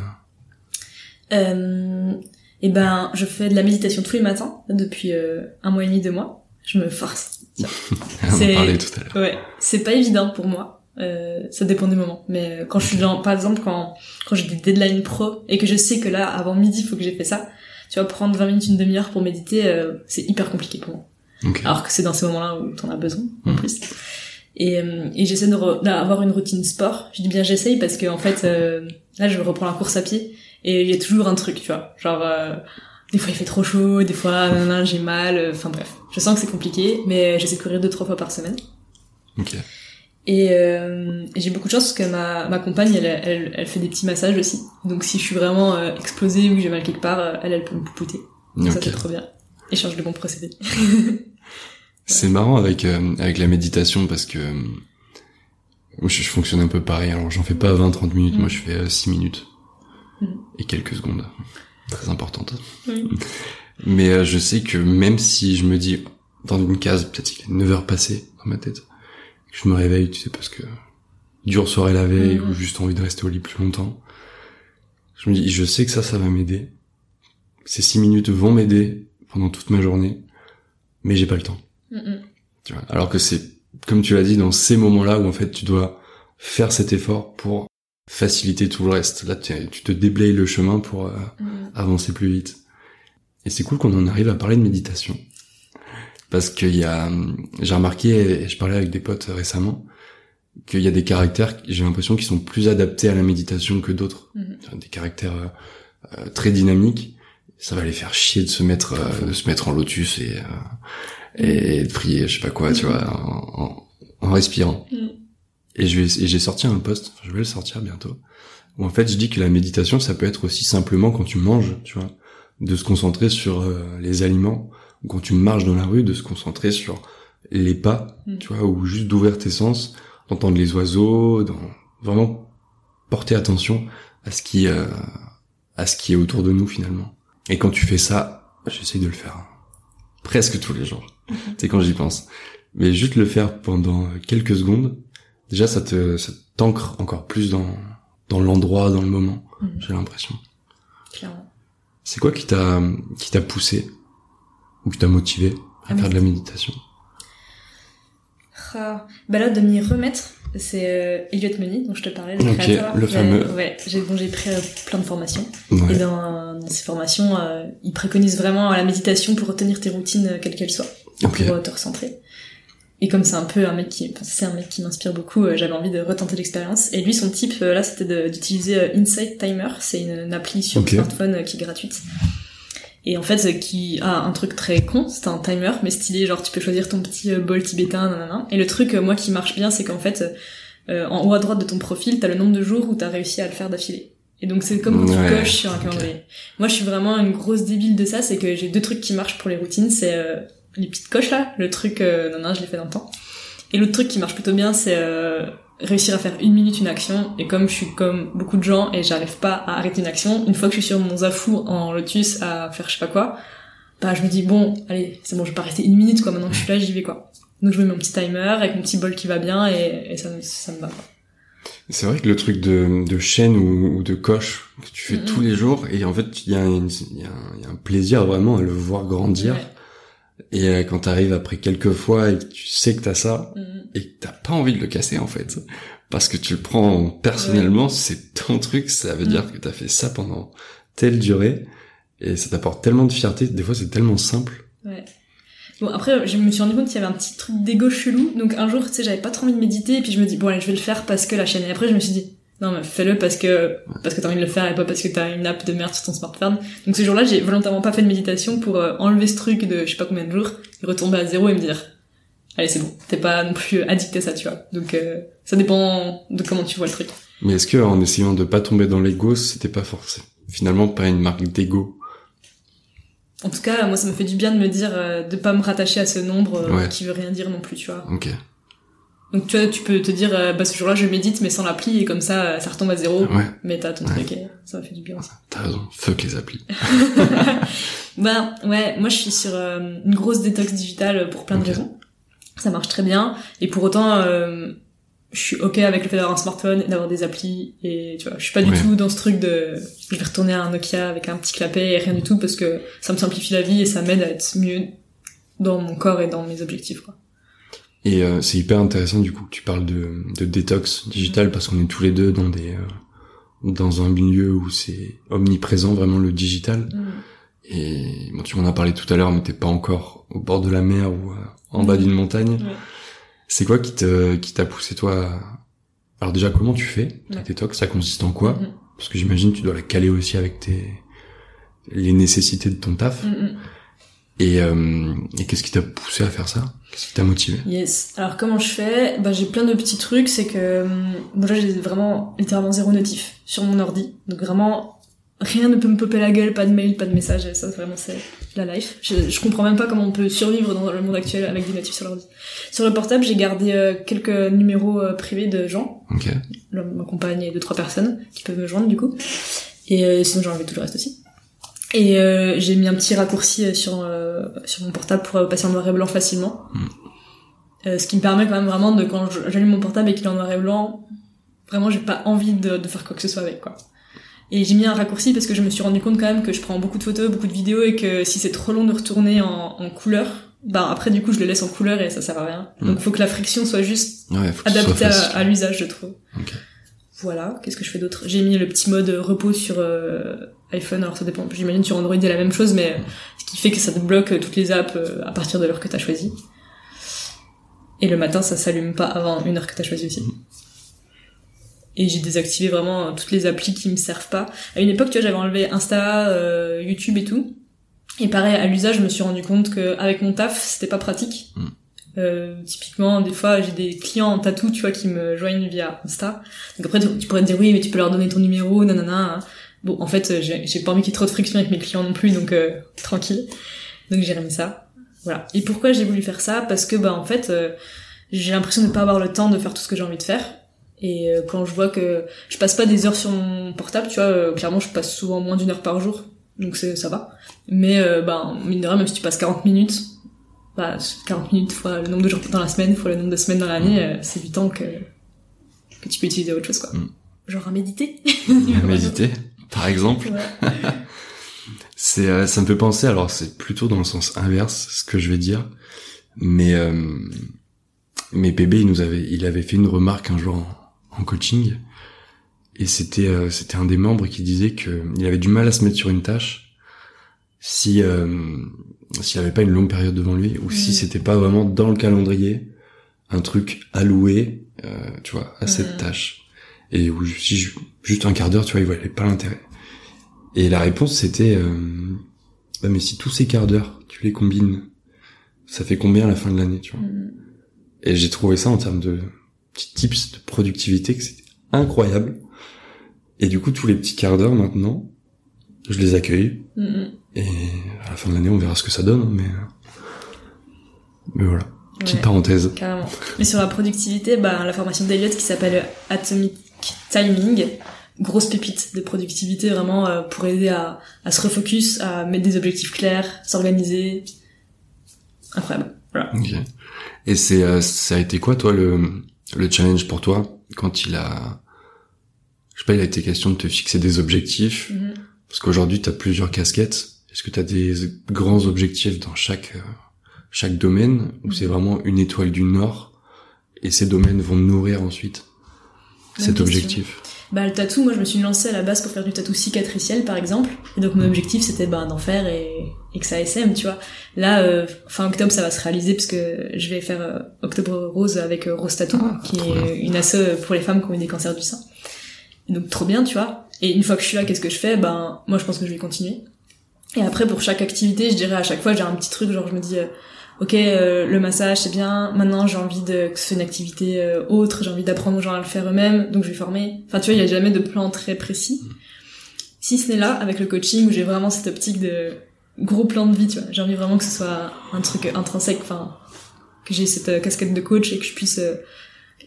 B: Euh, Eh ben, je fais de la méditation tous les matins depuis euh, un mois et demi, deux mois. Je me force.
A: c'est tout à
B: ouais, c'est pas évident pour moi. Euh, ça dépend des moments. Mais euh, quand je suis dans, par exemple, quand quand j'ai des deadlines pro et que je sais que là, avant midi, il faut que j'ai fait ça, tu vas prendre 20 minutes, une demi-heure pour méditer, euh, c'est hyper compliqué pour moi. Alors que c'est dans ces moments-là où t'en as besoin.
A: Mhm.
B: plus. Et, euh, et j'essaie d'avoir une routine sport. Je dis bien j'essaye parce que en fait euh, là je reprends la course à pied et il y a toujours un truc, tu vois. Genre euh, des fois il fait trop chaud, des fois nanana, j'ai mal, euh, enfin bref. Je sens que c'est compliqué, mais j'essaie de courir deux trois fois par semaine.
A: Ok.
B: Et, euh, et j'ai beaucoup de chance parce que ma, ma compagne, elle, elle, elle fait des petits massages aussi. Donc si je suis vraiment euh, explosée ou que j'ai mal quelque part, euh, elle, elle peut me poupoter. Donc Ça c'est trop bien. Échange de bons procédés.
A: C'est marrant avec euh, avec la méditation parce que euh, je, je fonctionne un peu pareil. Alors j'en fais pas 20-30 minutes,
B: Mm.
A: moi je fais euh, 6 minutes
B: Mm.
A: et quelques secondes, très importantes.
B: Oui.
A: Mais euh, je sais que même si je me dis dans une case, peut-être qu'il est 9 heures passées dans ma tête, que je me réveille, tu sais, parce que dure soirée la veille
B: Mhm.
A: ou juste envie de rester au lit plus longtemps, je me dis, je sais que ça, ça va m'aider. Ces 6 minutes vont m'aider pendant toute ma journée, mais j'ai pas le temps.
B: Mm, mm.
A: Tu vois. Alors que c'est, comme tu l'as dit, dans ces moments-là où en fait tu dois faire cet effort pour faciliter tout le reste. Là, tu tu te déblayes le chemin pour euh,
B: Mm.
A: avancer plus vite. Et c'est cool qu'on en arrive à parler de méditation. Parce qu'il y a, j'ai remarqué, et je parlais avec des potes récemment, qu'il y a des caractères, j'ai l'impression qu'ils sont plus adaptés à la méditation que d'autres. Des caractères euh, euh, très dynamiques. Ça va les faire chier de se mettre, euh, de se mettre en lotus et, euh, et de prier, je sais pas quoi, tu vois, en, en- en respirant.
B: Mhm.
A: Et je vais, et j'ai sorti un post, je vais le sortir bientôt, où en fait je dis que la méditation, ça peut être aussi simplement quand tu manges, tu vois, de se concentrer sur euh, les aliments, ou quand tu marches dans la rue, de se concentrer sur les pas,
B: Mhm.
A: tu vois, ou juste d'ouvrir tes sens, d'entendre les oiseaux, dans, vraiment porter attention à ce qui, euh, à ce qui est autour de nous finalement. Et quand tu fais ça, j'essaye de le faire hein, presque tous les jours. C'est quand j'y pense. Mais juste le faire pendant quelques secondes, déjà ça te, ça t'ancre encore plus dans, dans l'endroit, dans le moment.
B: Mhm.
A: J'ai l'impression.
B: Clairement.
A: C'est quoi qui t'a, qui t'a poussé ou qui t'a motivé à
B: À
A: faire de la méditation?
B: Ah, bah là, de m'y remettre, c'est euh, Elliot Money, dont je te parlais, le
A: Ok,
B: créateur.
A: le fameux.
B: Ouais, j'ai bon, j'ai pris euh, plein de formations. Et
A: Ouais.
B: dans, dans ces formations, euh, il préconise vraiment la méditation pour retenir tes routines, euh, quelles qu'elles soient,
A: Ok.
B: pour euh, te recentrer. Et comme c'est un peu un mec qui, c'est un mec qui m'inspire beaucoup, euh, j'avais envie de retenter l'expérience. Et lui, son type, euh, là, c'était d'utiliser Insight Timer. C'est une, une appli sur
A: Ok.
B: smartphone qui est gratuite. Et en fait, qui a un truc très con, c'est un timer, mais stylé, genre tu peux choisir ton petit bol tibétain, nanana. Et le truc, moi, qui marche bien, c'est qu'en fait, euh, en haut à droite de ton profil, t'as le nombre de jours où t'as réussi à le faire d'affilée. Et donc c'est comme quand
A: Ouais,
B: tu coches sur un calendrier. Moi, je suis vraiment une grosse débile de ça, c'est que j'ai deux trucs qui marchent pour les routines, c'est euh, les petites coches là, le truc, euh, non, non, je l'ai fait dans le temps. Et l'autre truc qui marche plutôt bien, c'est euh, réussir à faire une minute une action. Et comme je suis comme beaucoup de gens et j'arrive pas à arrêter une action, une fois que je suis sur mon zafou en lotus à faire je sais pas quoi, bah je me dis bon, allez, c'est bon, je vais pas rester une minute quoi. Maintenant que je suis là, j'y vais quoi. Donc je mets mon petit timer avec mon petit bol qui va bien et, et ça, ça me va. Quoi.
A: C'est vrai que le truc de, de chaîne ou, ou de coche que tu fais
B: Mhm.
A: tous les jours, et en fait, il y, y, a un- il y a un plaisir vraiment à le voir grandir.
B: Ouais.
A: Et euh, quand t'arrives après quelques fois et que tu sais que t'as ça,
B: Mhm.
A: et que t'as pas envie de le casser en fait, parce que tu le prends personnellement, c'est ton truc, ça veut
B: Mhm.
A: dire que t'as fait ça pendant telle durée, et ça t'apporte tellement de fierté, des fois c'est tellement simple.
B: Ouais. Bon après je me suis rendu compte qu'il y avait un petit truc d'égo chelou donc un jour tu sais j'avais pas trop envie de méditer et puis je me dis bon allez je vais le faire parce que la chaîne et après je me suis dit non mais fais-le parce que parce que t'as envie de le faire et pas parce que t'as une app de merde sur ton smartphone. Donc ce jour-là j'ai volontairement pas fait de méditation pour euh, enlever ce truc de je sais pas combien de jours et retomber à zéro et me dire allez c'est bon t'es pas non plus addict à ça tu vois. Donc euh, ça dépend de comment tu vois le truc.
A: Mais est-ce que en essayant de pas tomber dans l'ego, c'était pas forcément finalement pas une marque d'ego?
B: En tout cas moi ça me fait du bien de me dire euh, de pas me rattacher à ce nombre euh,
A: Ouais.
B: qui veut rien dire non plus tu vois.
A: Ok.
B: Donc tu vois, tu peux te dire, euh, bah ce jour-là je médite mais sans l'appli et comme ça euh, ça retombe à zéro,
A: Ouais,
B: mais t'as ton
A: Ouais.
B: truc et ça m'a fait du bien aussi.
A: t'as raison. Fuck les applis.
B: bah ouais, moi je suis sur euh, une grosse détox digitale pour plein de raisons. Ça marche très bien et pour autant euh, je suis ok avec le fait d'avoir un smartphone et d'avoir des applis et tu vois, je suis pas du
A: Ouais.
B: tout dans ce truc de je vais retourner à un Nokia avec un petit clapet et rien du tout parce que ça me simplifie la vie et ça m'aide à être mieux dans mon corps et dans mes objectifs quoi.
A: Et euh, c'est hyper intéressant du coup que tu parles de, de détox digital parce qu'on est tous les deux dans des euh, dans un milieu où c'est omniprésent vraiment le digital. Et bon, tu m'en as parlé tout à l'heure, mais t'es pas encore au bord de la mer ou euh, en bas d'une montagne.
B: Ouais.
A: C'est quoi qui te qui t'a poussé toi à- Alors déjà, comment tu fais ta
B: Ouais.
A: détox? Ça consiste en quoi?
B: Mhm.
A: Parce que j'imagine tu dois la caler aussi avec tes les nécessités de ton taf.
B: Mm, mm.
A: Et, euh, et qu'est-ce qui t'a poussé à faire ça? Qu'est-ce qui t'a motivé?
B: Yes. Alors comment je fais? Bah j'ai plein de petits trucs. C'est que hum, bon, déjà j'ai vraiment littéralement zéro notif sur mon ordi. Donc vraiment rien ne peut me popper la gueule, pas de mail, pas de message. Ça vraiment c'est la life. Je, je comprends même pas comment on peut survivre dans le monde actuel avec des notifs sur l'ordi. Sur le portable j'ai gardé euh, quelques numéros euh, privés de gens,
A: Ok.
B: là, ma compagne et deux trois personnes qui peuvent me joindre du coup. Et euh, sinon j'ai enlevé tout le reste aussi. Et euh, j'ai mis un petit raccourci euh, sur euh, sur mon portable pour euh, passer en noir et blanc facilement.
A: Mm.
B: Euh, ce qui me permet quand même vraiment de quand j'allume mon portable et qu'il est en noir et blanc, vraiment j'ai pas envie de, de faire quoi que ce soit avec quoi. Et j'ai mis un raccourci parce que je me suis rendu compte quand même que je prends beaucoup de photos, beaucoup de vidéos et que si c'est trop long de retourner en, en couleur, bah après du coup je le laisse en couleur et ça sert à rien.
A: Mm.
B: Donc faut que la friction soit juste
A: Ouais, soit
B: adaptée à, l'usage je trouve. Voilà, qu'est-ce que je fais d'autre? J'ai mis le petit mode repos sur euh, iPhone, alors ça dépend, j'imagine sur Android il y a la même chose, mais euh, ce qui fait que ça te bloque euh, toutes les apps à partir de l'heure que t'as choisi. Et le matin, ça s'allume pas avant une heure que t'as choisi aussi. Et j'ai désactivé vraiment toutes les applis qui me servent pas. À une époque, tu vois, j'avais enlevé Insta, euh, YouTube et tout. Et pareil, à l'usage, je me suis rendu compte que avec mon taf, c'était pas pratique.
A: Mm.
B: Euh, typiquement, des fois, j'ai des clients en tatou, tu vois, qui me joignent via Insta. Donc après, tu, pourrais te dire oui, mais tu peux leur donner ton numéro, nanana. Bon, en fait, j'ai pas envie qu'il y ait trop de friction avec mes clients non plus, donc euh, tranquille. Donc j'ai remis ça. Voilà. Et pourquoi j'ai voulu faire ça? Parce que bah en fait, euh, j'ai l'impression de pas avoir le temps de faire tout ce que j'ai envie de faire. Et euh, quand je vois que je passe pas des heures sur mon portable, tu vois, euh, clairement, je passe souvent moins d'une heure par jour, donc ça va. Mais euh, bah mine de rien, même si tu passes 40 minutes, bah 40 minutes fois le nombre de jours dans la semaine, fois le nombre de semaines dans l'année, euh, c'est du temps que que tu peux utiliser à autre chose quoi.
A: Mm.
B: Genre à méditer.
A: Méditer, par exemple.
B: Ouais.
A: C'est, euh, ça me fait penser, alors c'est plutôt dans le sens inverse, ce que je vais dire, mais euh, mais PB, il nous avait, il avait fait une remarque un jour en, en coaching, et c'était euh, c'était un des membres qui disait que il avait du mal à se mettre sur une tâche si euh, s'il avait pas une longue période devant lui, ou si
B: Mm.
A: c'était pas vraiment dans le calendrier un truc alloué, euh, tu vois, à cette
B: Mm.
A: tâche, et où si ju- juste un quart d'heure, tu vois, il voyait pas l'intérêt. Et la réponse c'était, euh, bah, mais si tous ces quarts d'heure, tu les combines, ça fait combien à la fin de l'année, tu vois
B: Mm.
A: Et j'ai trouvé ça en termes de petits tips de productivité que c'était incroyable. Et du coup, tous les petits quarts d'heure maintenant, je les accueille.
B: Mm.
A: Et à la fin de l'année, on verra ce que ça donne. Mais, mais voilà, petite
B: Ouais.
A: parenthèse.
B: Carrément. Mais sur la productivité, bah, la formation d'Eliott qui s'appelle Atomic Timing, grosse pépite de productivité vraiment euh, pour aider à, à se refocus, à mettre des objectifs clairs, s'organiser. Incroyable. Voilà.
A: Et c'est, euh, ça a été quoi, toi, le, le challenge pour toi quand il a, je sais pas, il a été question de te fixer des objectifs
B: Mhm.
A: Parce qu'aujourd'hui, tu as plusieurs casquettes. Est-ce que tu as des grands objectifs dans chaque euh, chaque domaine ou c'est vraiment une étoile du Nord et ces domaines vont nourrir ensuite cet
B: question.
A: objectif?
B: Bah, le tatou, moi je me suis lancée à la base pour faire du tatou cicatriciel par exemple. Et donc mon objectif c'était bah, d'en faire et, et que ça SM, tu vois. Là, euh, fin octobre, ça va se réaliser parce que je vais faire euh, Octobre Rose avec euh, Rose Tattoo,
A: Ah,
B: qui est une asso pour les femmes qui ont eu des cancers du sein. Et donc trop bien, tu vois. Et une fois que je suis là, qu'est-ce que je fais? Ben, moi je pense que je vais continuer. Et après, pour chaque activité, je dirais à chaque fois, j'ai un petit truc, genre je me dis, euh, ok, euh, le massage c'est bien, maintenant j'ai envie de que ce soit une activité euh, autre, j'ai envie d'apprendre aux gens à le faire eux-mêmes, donc je vais former. Enfin, tu vois, il y a jamais de plan très précis. Si ce n'est là, avec le coaching, où j'ai vraiment cette optique de gros plan de vie, tu vois. J'ai envie vraiment que ce soit un truc intrinsèque, enfin, que j'ai cette casquette de coach et que je puisse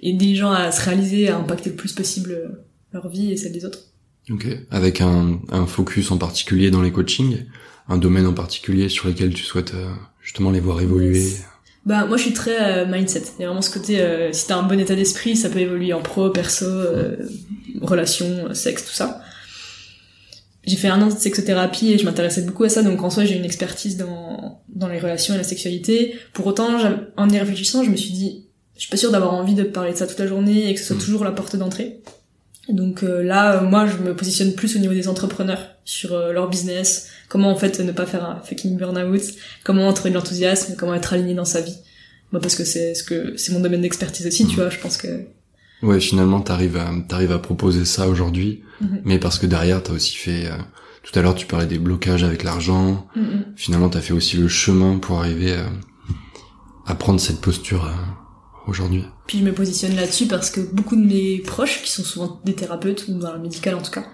B: aider les gens à se réaliser, à impacter le plus possible leur vie et celle des autres.
A: Ok. Avec un, un focus en particulier dans les coachings, un domaine en particulier sur lequel tu souhaites euh, justement les voir évoluer.
B: Yes. Bah moi je suis très euh, mindset. Il y a vraiment ce côté euh, si t'as un bon état d'esprit, ça peut évoluer en pro, perso, euh, relations, sexe, tout ça. J'ai fait un an de sexothérapie et je m'intéressais beaucoup à ça, donc en soi j'ai une expertise dans dans les relations et la sexualité. Pour autant, en y réfléchissant, je me suis dit, je suis pas sûre d'avoir envie de parler de ça toute la journée et que ce soit
A: Mm.
B: toujours la porte d'entrée. Donc euh, là, euh, moi, je me positionne plus au niveau des entrepreneurs sur euh, leur business, comment en fait ne pas faire un fucking burn-out, comment trouver de l'enthousiasme, comment être aligné dans sa vie. moi parce que c'est ce que c'est mon domaine d'expertise aussi, tu vois. Je pense que
A: Ouais, finalement, t'arrives à, t'arrives à proposer ça aujourd'hui,
B: Mhm.
A: mais parce que derrière, t'as aussi fait, euh, tout à l'heure, tu parlais des blocages avec l'argent.
B: Mm.
A: Finalement, t'as fait aussi le chemin pour arriver à, à prendre cette posture euh, aujourd'hui.
B: Puis je me positionne là-dessus parce que beaucoup de mes proches, qui sont souvent des thérapeutes, ou dans le médical en tout cas,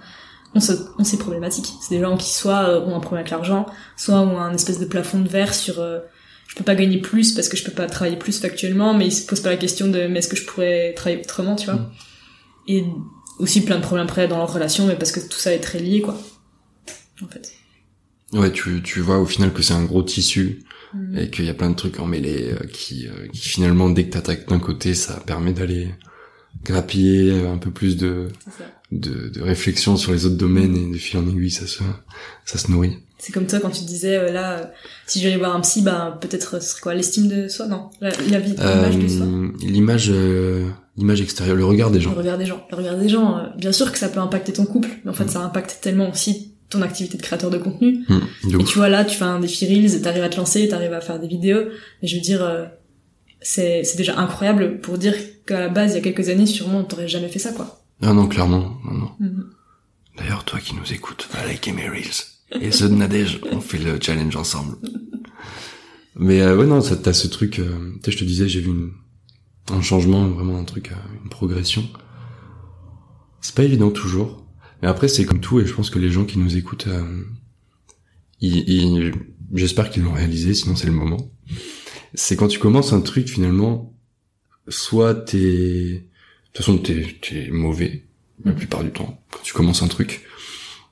B: ont, ce- ont ces problématiques. C'est des gens qui soit euh, ont un problème avec l'argent, soit ont un espèce de plafond de verre sur euh, je peux pas gagner plus parce que je peux pas travailler plus factuellement, mais ils se posent pas la question de mais est-ce que je pourrais travailler autrement, tu vois.
A: Mm.
B: Et aussi plein de problèmes après dans leur relation, mais parce que tout ça est très lié, quoi. En fait.
A: Ouais, tu, tu vois au final que c'est un gros tissu
B: Mm.
A: et qu'il y a plein de trucs emmêlés euh, qui, euh, qui finalement, dès que t'attaques d'un côté, ça permet d'aller grappiller un peu plus de, de, de réflexion sur les autres domaines et de fil en aiguille, ça se, ça se nourrit.
B: C'est comme toi quand tu disais euh, là, si j'allais voir un psy, bah peut-être ce serait quoi l'estime de soi, non, la, la vie, l'image de soi?
A: L'image, euh, l'image extérieure, le regard des
B: Le
A: gens.
B: regard des gens. Le regard des gens, euh, bien sûr que ça peut impacter ton couple, mais en fait ça impacte tellement aussi ton activité de créateur de contenu.
A: De
B: Et tu vois là, tu fais un défi Reels, t'arrives à te lancer, t'arrives à faire des vidéos, mais je veux dire, euh, c'est c'est déjà incroyable pour dire qu'à la base, il y a quelques années, sûrement, t'aurais jamais fait ça, quoi.
A: Ah non, clairement, non, non.
B: Mhm.
A: D'ailleurs, toi qui nous écoutes, va liker mes reels. Et ceux de Nadège, on fait le challenge ensemble. Mais euh, ouais, non, t'as ce truc, euh, tu sais, je te disais, j'ai vu une, un changement, vraiment un truc, euh, une progression. C'est pas évident toujours. Mais après, c'est comme tout, et je pense que les gens qui nous écoutent, euh, ils- ils- j'espère qu'ils l'ont réalisé, sinon c'est le moment. C'est quand tu commences un truc, finalement, soit t'es... De toute façon, t'es, t'es mauvais, la plupart du temps, quand tu commences un truc.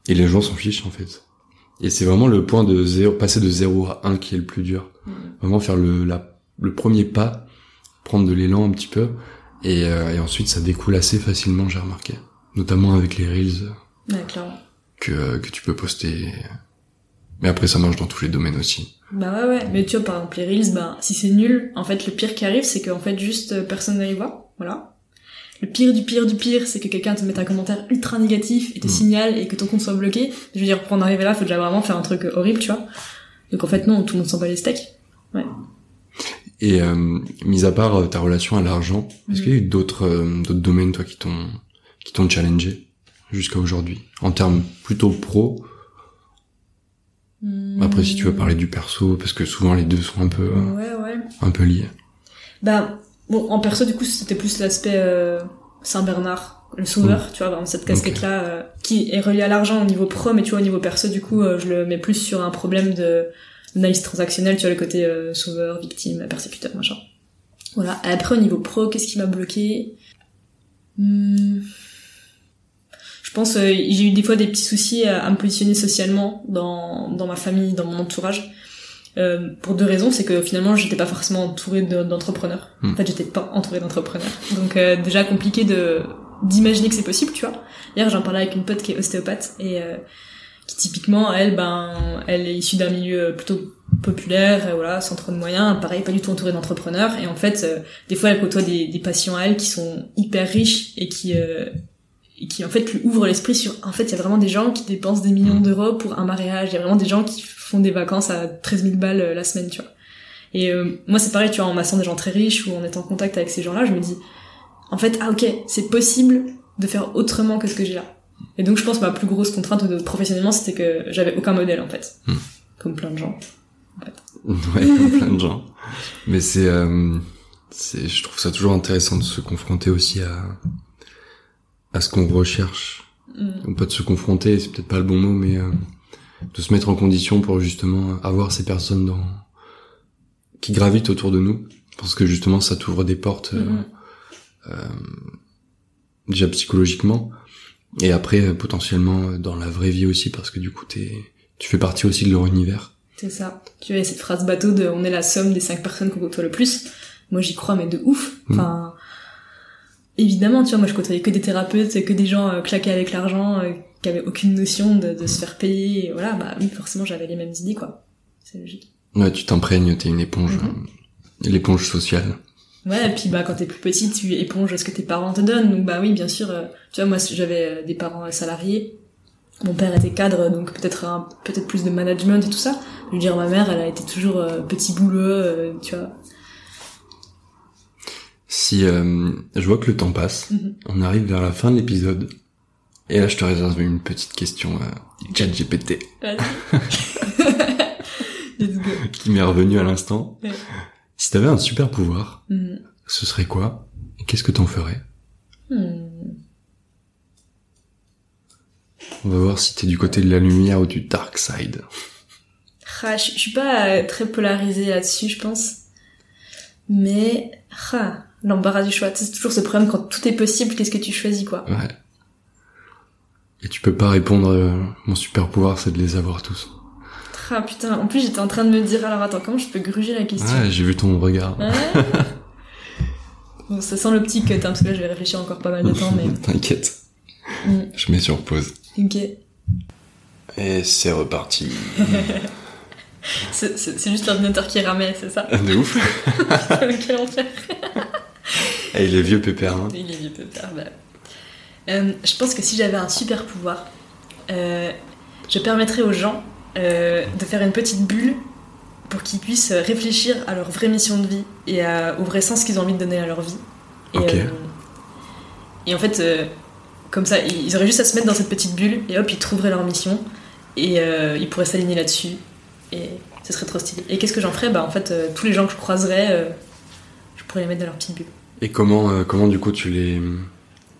A: Et les gens s'en fichent, en fait. Et c'est vraiment le point de zéro, passer de 0 à 1 qui est le plus dur. Vraiment faire le, la, le premier pas, prendre de l'élan un petit peu, et, euh, et ensuite ça découle assez facilement, j'ai remarqué. Notamment avec les reels
B: Ouais,
A: que, que tu peux poster. Mais après, ça marche dans tous les domaines aussi.
B: Bah ouais, ouais. Mais tu vois, par exemple, les Reels, bah, si c'est nul, en fait, le pire qui arrive, c'est qu'en fait, juste, euh, personne ne les voit. Voilà. Le pire du pire du pire, c'est que quelqu'un te mette un commentaire ultra négatif et te
A: Mm.
B: signale et que ton compte soit bloqué. Je veux dire, pour en arriver là, faut déjà vraiment faire un truc euh, horrible, tu vois. Donc en fait, non, tout le monde s'en bat les steaks.
A: Et euh, mis à part ta relation à l'argent, est-ce
B: Mhm.
A: qu'il y a eu d'autres euh, d'autres domaines toi qui t'ont qui t'ont challengé jusqu'à aujourd'hui en termes plutôt pro? Après, si tu veux parler du perso, parce que souvent les deux sont un peu euh,
B: Ouais, ouais.
A: un peu liés.
B: Bah, bon, en perso, du coup, c'était plus l'aspect euh, Saint-Bernard, le sauveur, tu vois, vraiment cette casquette-là, euh, qui est reliée à l'argent au niveau pro, mais tu vois, au niveau perso, du coup, euh, je le mets plus sur un problème de d'analyse transactionnelle, tu vois, le côté sauveur, victime, persécuteur, machin. Voilà. Et après, au niveau pro, qu'est-ce qui m'a bloqué? Hmm. Je pense euh, j'ai eu des fois des petits soucis à, à me positionner socialement dans, dans ma famille, dans mon entourage. Euh, pour deux raisons, c'est que finalement j'étais pas forcément entourée de- d'entrepreneurs.
A: Hmm.
B: En fait, j'étais pas entourée d'entrepreneurs. Donc euh, déjà compliqué de d'imaginer que c'est possible, tu vois. Hier, j'en parlais avec une pote qui est ostéopathe et euh, qui typiquement elle ben elle est issue d'un milieu plutôt populaire, euh, voilà, sans trop de moyens, pareil, pas du tout entourée d'entrepreneurs et en fait euh, des fois elle côtoie des, des patients à elle qui sont hyper riches et qui euh, et qui en fait lui ouvrent l'esprit sur en fait il y a vraiment des gens qui dépensent des millions
A: Mm.
B: d'euros pour un mariage il y a vraiment des gens qui font des vacances à 13 000 balles euh, la semaine tu vois et euh, moi c'est pareil tu vois en massant des gens très riches ou en étant en contact avec ces gens là je me dis en fait ah ok c'est possible de faire autrement que ce que j'ai là et donc je pense que ma plus grosse contrainte de professionnellement c'était que j'avais aucun modèle en fait
A: Mm.
B: comme plein de gens
A: Ouais, comme plein de gens. Mais c'est, euh, c'est, je trouve ça toujours intéressant de se confronter aussi à, à ce qu'on recherche.
B: Mm.
A: Ou pas de se confronter, c'est peut-être pas le bon mot, mais euh, de se mettre en condition pour justement avoir ces personnes dans, qui gravitent autour de nous. Parce que justement, ça t'ouvre des portes, euh,
B: Mhm.
A: euh, déjà psychologiquement, et après euh, potentiellement euh, dans la vraie vie aussi, parce que du coup, t'es, tu fais partie aussi de leur univers.
B: C'est ça. Tu vois, cette phrase bateau de on est la somme des cinq personnes qu'on côtoie le plus. Moi, j'y crois, mais de ouf.
A: Mm.
B: Enfin, évidemment, tu vois, moi, je côtoyais que des thérapeutes, que des gens euh, claqués avec l'argent, euh, qui avaient aucune notion de, de se faire payer. Et voilà, bah oui, forcément, j'avais les mêmes idées, quoi. C'est logique.
A: Ouais, tu t'imprègnes, t'es une éponge,
B: Mhm.
A: euh, l'éponge sociale.
B: Ouais, et puis bah quand t'es plus petit, tu éponges ce que tes parents te donnent. Donc bah oui, bien sûr. tu vois, moi j'avais des parents salariés. Mon père était cadre, donc peut-être peut-être plus de management et tout ça. Je veux dire, ma mère, elle a été toujours petit boulot, tu vois.
A: Si euh, je vois que le temps passe,
B: Mhm.
A: on arrive vers la fin de l'épisode, et là je te réserve une petite question euh, chat GPT.
B: Let's go.
A: qui m'est revenue à l'instant.
B: Ouais.
A: Si t'avais un super pouvoir,
B: Mhm.
A: ce serait quoi Et qu'est-ce que t'en ferais?
B: Hmm.
A: On va voir si t'es du côté de la lumière ou du dark side.
B: Ah, je, je suis pas euh, très polarisée là-dessus, je pense. Mais, ah, l'embarras du choix. C'est toujours ce problème quand tout est possible, qu'est-ce que tu choisis, quoi.
A: Ouais. Et tu peux pas répondre, euh, mon super pouvoir c'est de les avoir tous.
B: Ah putain, en plus j'étais en train de me dire, alors attends, comment je peux gruger la question
A: Ouais, j'ai vu ton regard.
B: Ouais. Bon, ça sent l'optique, hein, parce que là je vais réfléchir encore pas mal de temps, mais...
A: T'inquiète.
B: Mm.
A: Je mets sur pause.
B: Ok.
A: Et c'est reparti.
B: C'est juste l'ordinateur qui ramait, c'est ça
A: de ouf.
B: Quel enfer
A: Et il est vieux pépère. Hein.
B: Il est vieux pépère, bah. Euh, je pense que si j'avais un super pouvoir, euh, je permettrais aux gens euh, de faire une petite bulle pour qu'ils puissent réfléchir à leur vraie mission de vie et à- au vrai sens qu'ils ont envie de donner à leur vie. Et, et en fait, comme ça, ils auraient juste à se mettre dans cette petite bulle et hop, ils trouveraient leur mission et ils pourraient s'aligner là-dessus et ce serait trop stylé. Et qu'est-ce que j'en ferais? Bah en fait, tous les gens que je croiserais, je pourrais les mettre dans leur petite bulle.
A: Et comment, euh, comment du coup tu les...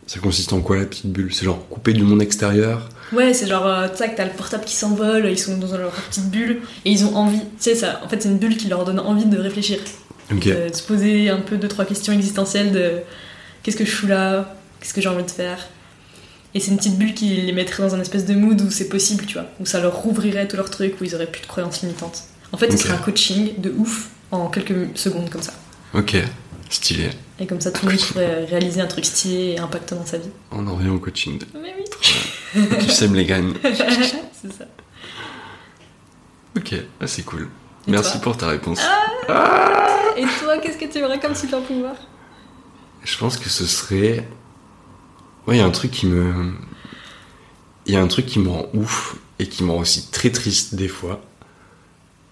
A: Ça consiste en quoi la petite bulle? C'est genre coupé du monde extérieur?
B: Ouais, c'est genre, euh, tac, t'as le portable qui s'envole, ils sont dans leur petite bulle, et ils ont envie, tu sais, ça, en fait, c'est une bulle qui leur donne envie de réfléchir,
A: Ok.
B: de, de se poser un peu deux, trois questions existentielles de qu'est-ce que je fous là, qu'est-ce que j'ai envie de faire? Et c'est une petite bulle qui les mettrait dans un espèce de mood où c'est possible, tu vois, où ça leur rouvrirait tous leurs trucs, où ils auraient plus de croyances limitantes. En fait,
A: Ok.
B: ce serait un coaching de ouf en quelques secondes comme ça.
A: Ok. Stylé.
B: Et comme ça, tout le monde pourrait réaliser un truc stylé et impactant dans sa vie.
A: On en revient au coaching.
B: Mais oui,
A: tu sèmes les graines.
B: c'est ça.
A: Ok, ah, c'est cool.
B: Et
A: Merci pour ta réponse.
B: Et toi, qu'est-ce que tu aurais comme super pouvoir?
A: Je pense que ce serait. Ouais, il y a un truc qui me. Il y a un truc qui me rend ouf et qui me rend aussi très triste des fois.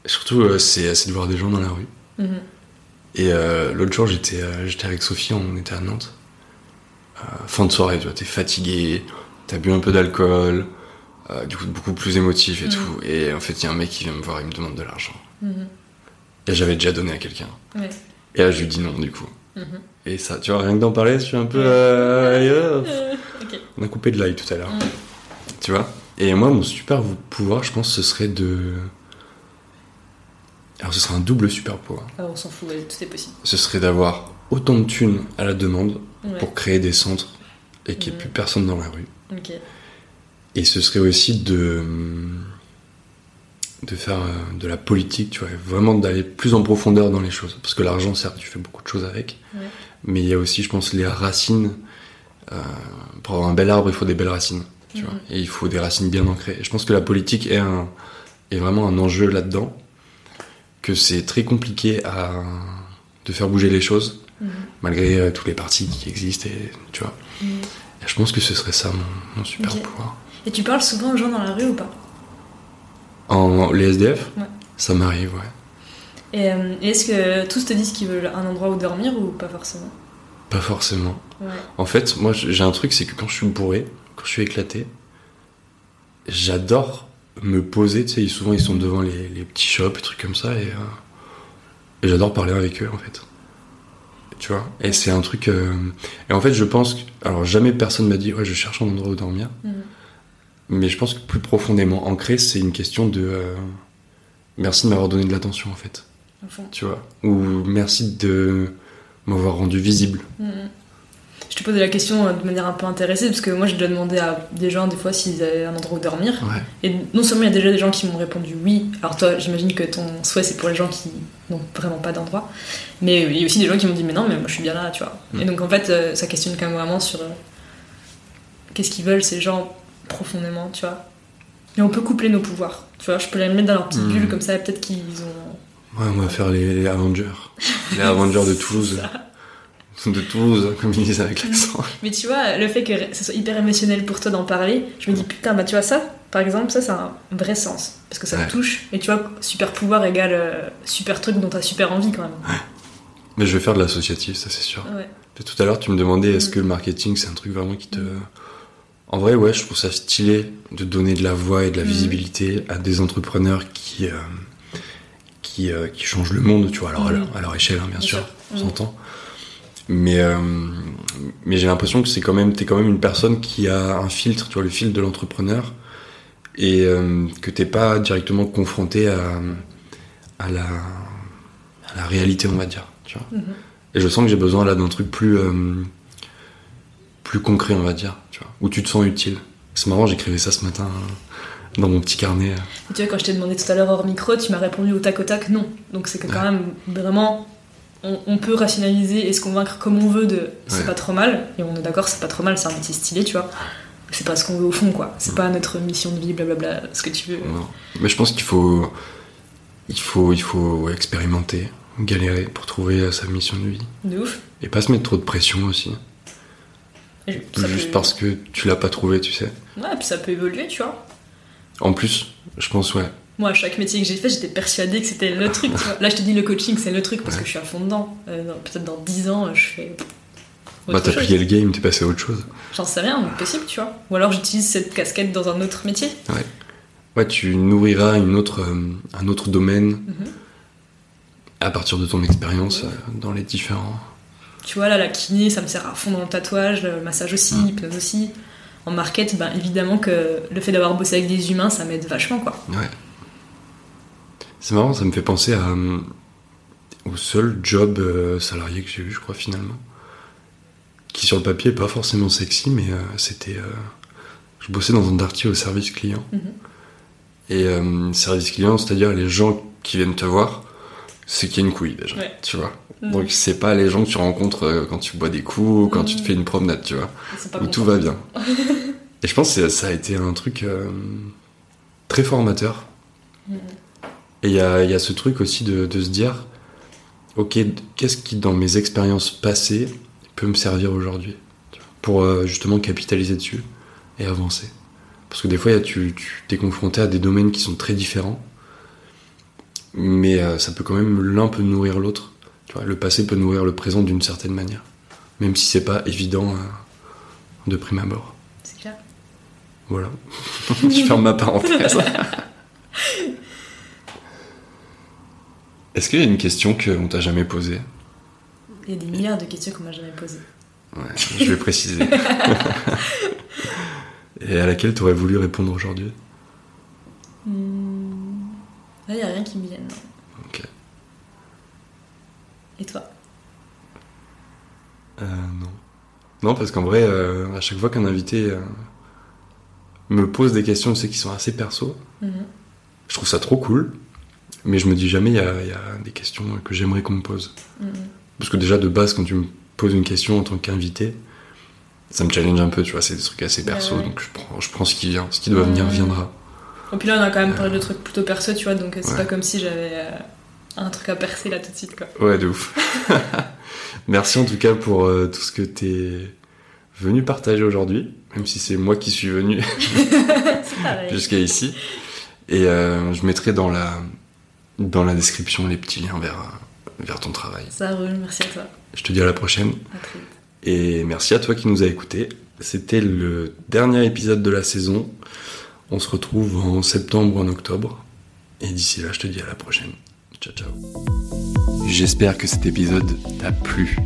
A: Surtout, euh, c'est c'est de voir des gens dans la rue.
B: Mhm.
A: Et euh, l'autre jour, j'étais euh, j'étais avec Sophie, on était à Nantes. Euh, fin de soirée, tu vois, t'es fatigué, t'as bu un peu d'alcool, du coup, beaucoup plus émotif et
B: Mhm.
A: tout. Et en fait, il y a un mec qui vient me voir, il me demande de l'argent.
B: Mhm.
A: Et j'avais déjà donné à quelqu'un.
B: Ouais.
A: Et là, je lui dis non, du coup.
B: Mhm.
A: Et ça, tu vois, rien que d'en parler, je suis un peu. euh. On a coupé de l'ail tout à l'heure.
B: Mhm.
A: Tu vois? Et moi, mon super pouvoir, je pense, ce serait de. Alors, ce serait un double super pouvoir.
B: Ah, on s'en fout, tout est possible.
A: Ce serait d'avoir autant de thunes à la demande
B: Ouais.
A: pour créer des centres et qu'il n'y ait plus personne dans la rue. Et ce serait aussi de. de faire euh, de la politique, tu vois, vraiment d'aller plus en profondeur dans les choses. Parce que l'argent, certes, tu fais beaucoup de choses avec,
B: Ouais.
A: mais il y a aussi, je pense, les racines. Euh, pour avoir un bel arbre, il faut des belles racines, tu
B: Mhm.
A: vois, et il faut des racines bien ancrées. Et je pense que la politique est, un, est vraiment un enjeu là-dedans, que c'est très compliqué à, de faire bouger les choses,
B: Mhm.
A: malgré euh, tous les partis qui existent, et, tu vois.
B: Mhm.
A: Et je pense que ce serait ça mon, mon super
B: Ok.
A: pouvoir.
B: Et tu parles souvent aux gens dans la rue ou pas?
A: En les SDF,
B: Ouais.
A: ça m'arrive, ouais.
B: Et, euh, et est-ce que tous te disent qu'ils veulent un endroit où dormir ou pas forcément?
A: Pas forcément.
B: Ouais.
A: En fait, moi j'ai un truc, c'est que quand je suis bourré, quand je suis éclaté, j'adore me poser, tu sais, souvent ils sont devant les, les petits shops, trucs comme ça, et, euh, et j'adore parler avec eux en fait. Tu vois? Et c'est un truc. euh, Et en fait, je pense. que- Alors, jamais personne m'a dit, ouais, je cherche un endroit où dormir.
B: Mhm.
A: Mais je pense que plus profondément ancré, c'est une question de. euh, Merci de m'avoir donné de l'attention en fait.
B: Fond.
A: Tu vois? Ou merci de m'avoir rendu visible.
B: Mhm. Je te posais la question euh, de manière un peu intéressée parce que moi j'ai déjà demandé à des gens des fois s'ils avaient un endroit où dormir.
A: Ouais.
B: Et non seulement il y a déjà des gens qui m'ont répondu oui, alors toi j'imagine que ton souhait c'est pour les gens qui n'ont vraiment pas d'endroit, mais il y a aussi des gens qui m'ont dit mais non mais moi je suis bien là, tu vois.
A: Mm.
B: Et donc en fait euh, ça questionne quand même vraiment sur euh, qu'est-ce qu'ils veulent ces gens profondément, tu vois. Et on peut coupler nos pouvoirs, tu vois, je peux les mettre dans leur petite
A: Mm.
B: bulle comme ça, peut-être qu'ils ont...
A: Ouais, on va faire les, les Avengers. Les Avengers de Toulouse. De Toulouse, comme ils disent avec l'accent.
B: Mais tu vois, le fait que ce soit hyper émotionnel pour toi d'en parler, je me dis putain, bah tu vois ça, par exemple, ça, a un vrai sens. Parce que ça
A: Ouais.
B: te touche. Et tu vois, super pouvoir égale euh, super truc dont t'as super envie quand même.
A: Mais je vais faire de l'associatif, ça c'est sûr.
B: Ouais.
A: Tout à l'heure, tu me demandais est-ce
B: Mm.
A: que le marketing c'est un truc vraiment qui te. En vrai, ouais, je trouve ça stylé de donner de la voix et de la
B: Mm.
A: visibilité à des entrepreneurs qui, euh, qui, euh, qui changent le monde, tu vois, alors à,
B: Mm.
A: leur, à leur échelle, hein, bien,
B: Bien
A: sûr,
B: sûr.
A: on
B: Mm.
A: s'entend. Mais, euh, mais j'ai l'impression que c'est quand même, t'es quand même une personne qui a un filtre, tu vois, le filtre de l'entrepreneur, et euh, que t'es pas directement confronté à, à, la, à la réalité, on va dire, tu vois.
B: Mhm.
A: Et je sens que j'ai besoin là d'un truc plus euh, plus concret, on va dire, tu vois, où tu te sens utile. C'est marrant, j'écrivais ça ce matin euh, dans mon petit carnet.
B: Et tu vois, quand je t'ai demandé tout à l'heure hors micro, tu m'as répondu au tac au tac non. Donc c'est que quand même, vraiment, on, on peut rationaliser et se convaincre comme on veut de c'est
A: Ouais.
B: pas trop mal. Et on est d'accord, c'est pas trop mal, c'est un métier stylé, tu vois. C'est pas ce qu'on veut au fond, quoi. C'est pas notre mission de vie, blablabla, ce que tu veux.
A: Non. Mais je pense qu'il faut il faut il faut expérimenter, galérer pour trouver sa mission de vie
B: De ouf.
A: et pas se mettre trop de pression aussi,
B: je-
A: juste
B: peut-
A: parce que tu l'as pas trouvé, tu sais.
B: Ouais, puis ça peut évoluer, tu vois.
A: En plus, je pense ouais.
B: Moi, à chaque métier que j'ai fait, j'étais persuadée que c'était le truc, tu vois. Là, je te dis, le coaching, c'est le truc parce que je suis à fond dedans. Euh, Peut-être dans 10 ans, je fais.
A: Bah t'as plié le game, t'es passé à autre chose.
B: J'en sais rien, mais possible, tu vois. Ou alors j'utilise cette casquette dans un autre métier.
A: Ouais, tu nourriras une autre euh, un autre domaine
B: Mhm.
A: à partir de ton expérience euh, dans les différents.
B: Tu vois, là, la kiné, ça me sert à fond dans le tatouage, le massage aussi, l'hypnose aussi. En market, ben, évidemment que le fait d'avoir bossé avec des humains, ça m'aide vachement, quoi.
A: Ouais. C'est marrant, ça me fait penser à, euh, au seul job euh, salarié que j'ai eu, je crois, finalement. Qui sur le papier est pas forcément sexy, mais euh, c'était. je bossais dans un darty au service client.
B: Mhm.
A: Et service client, c'est-à-dire les gens qui viennent te voir, c'est qu'il y a une couille déjà,
B: Ouais.
A: tu vois.
B: Mhm.
A: Donc c'est pas les gens que tu rencontres quand tu bois des coups ou quand tu te
B: Mhm.
A: fais une promenade, tu vois. Où
B: contents.
A: tout va bien. Et je pense que ça a été un truc très formateur. Et il y a, il y a ce truc aussi de, de se dire, ok, qu'est-ce qui dans mes expériences passées peut me servir aujourd'hui pour euh, justement capitaliser dessus et avancer. Parce que des fois, il y a- tu tu t'es confronté à des domaines qui sont très différents, mais euh, ça peut quand même l'un peut nourrir l'autre. Tu vois, le passé peut nourrir le présent d'une certaine manière, même si c'est pas évident euh, de prime abord.
B: C'est clair.
A: Voilà. Je ferme ma parenthèse. Est-ce qu'il y a une question qu'on t'a jamais posée?
B: Il y a des milliards de questions qu'on m'a jamais posées.
A: Ouais, je vais préciser. Et à laquelle tu aurais voulu répondre aujourd'hui?
B: Hmm. Là, il y a rien qui me vienne. non.
A: Ok.
B: Et toi?
A: Euh, non. Non, parce qu'en vrai, euh, à chaque fois qu'un invité euh, me pose des questions, tu sais, qui sont assez perso,
B: Mhm.
A: je trouve ça trop cool. Mais je me dis jamais, il y a, il y a des questions que j'aimerais qu'on me pose.
B: Mhm.
A: Parce que déjà, de base, quand tu me poses une question en tant qu'invité, ça me challenge un peu, tu vois, c'est des trucs assez perso,
B: Ouais, ouais.
A: donc je prends, je prends ce qui vient. Ce qui doit venir, viendra.
B: Et puis là, on a quand même parlé de trucs plutôt perso, tu vois, donc euh, c'est
A: Ouais.
B: pas comme si j'avais euh, un truc à percer là tout de suite, quoi.
A: Ouais, de ouf. Merci en tout cas pour euh, tout ce que t'es venu partager aujourd'hui, même si c'est moi qui suis venu jusqu'à ici. Et euh, je mettrai dans la, dans la description les petits liens vers, vers ton travail.
B: Ça roule, merci à toi.
A: Je te dis à la prochaine.
B: À très vite.
A: Et merci à toi qui nous a écoutés. C'était le dernier épisode de la saison. On se retrouve en septembre ou en octobre. Et d'ici là, je te dis à la prochaine. Ciao, ciao. J'espère que cet épisode t'a plu.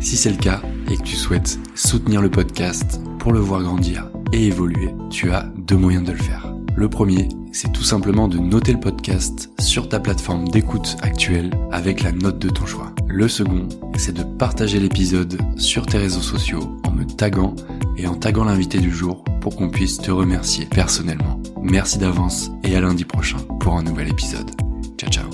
A: Si c'est le cas et que tu souhaites soutenir le podcast pour le voir grandir et évoluer, tu as deux moyens de le faire. Le premier, c'est tout simplement de noter le podcast sur ta plateforme d'écoute actuelle avec la note de ton choix. Le second, c'est de partager l'épisode sur tes réseaux sociaux en me taguant et en taguant l'invité du jour pour qu'on puisse te remercier personnellement. Merci d'avance et à lundi prochain pour un nouvel épisode. Ciao ciao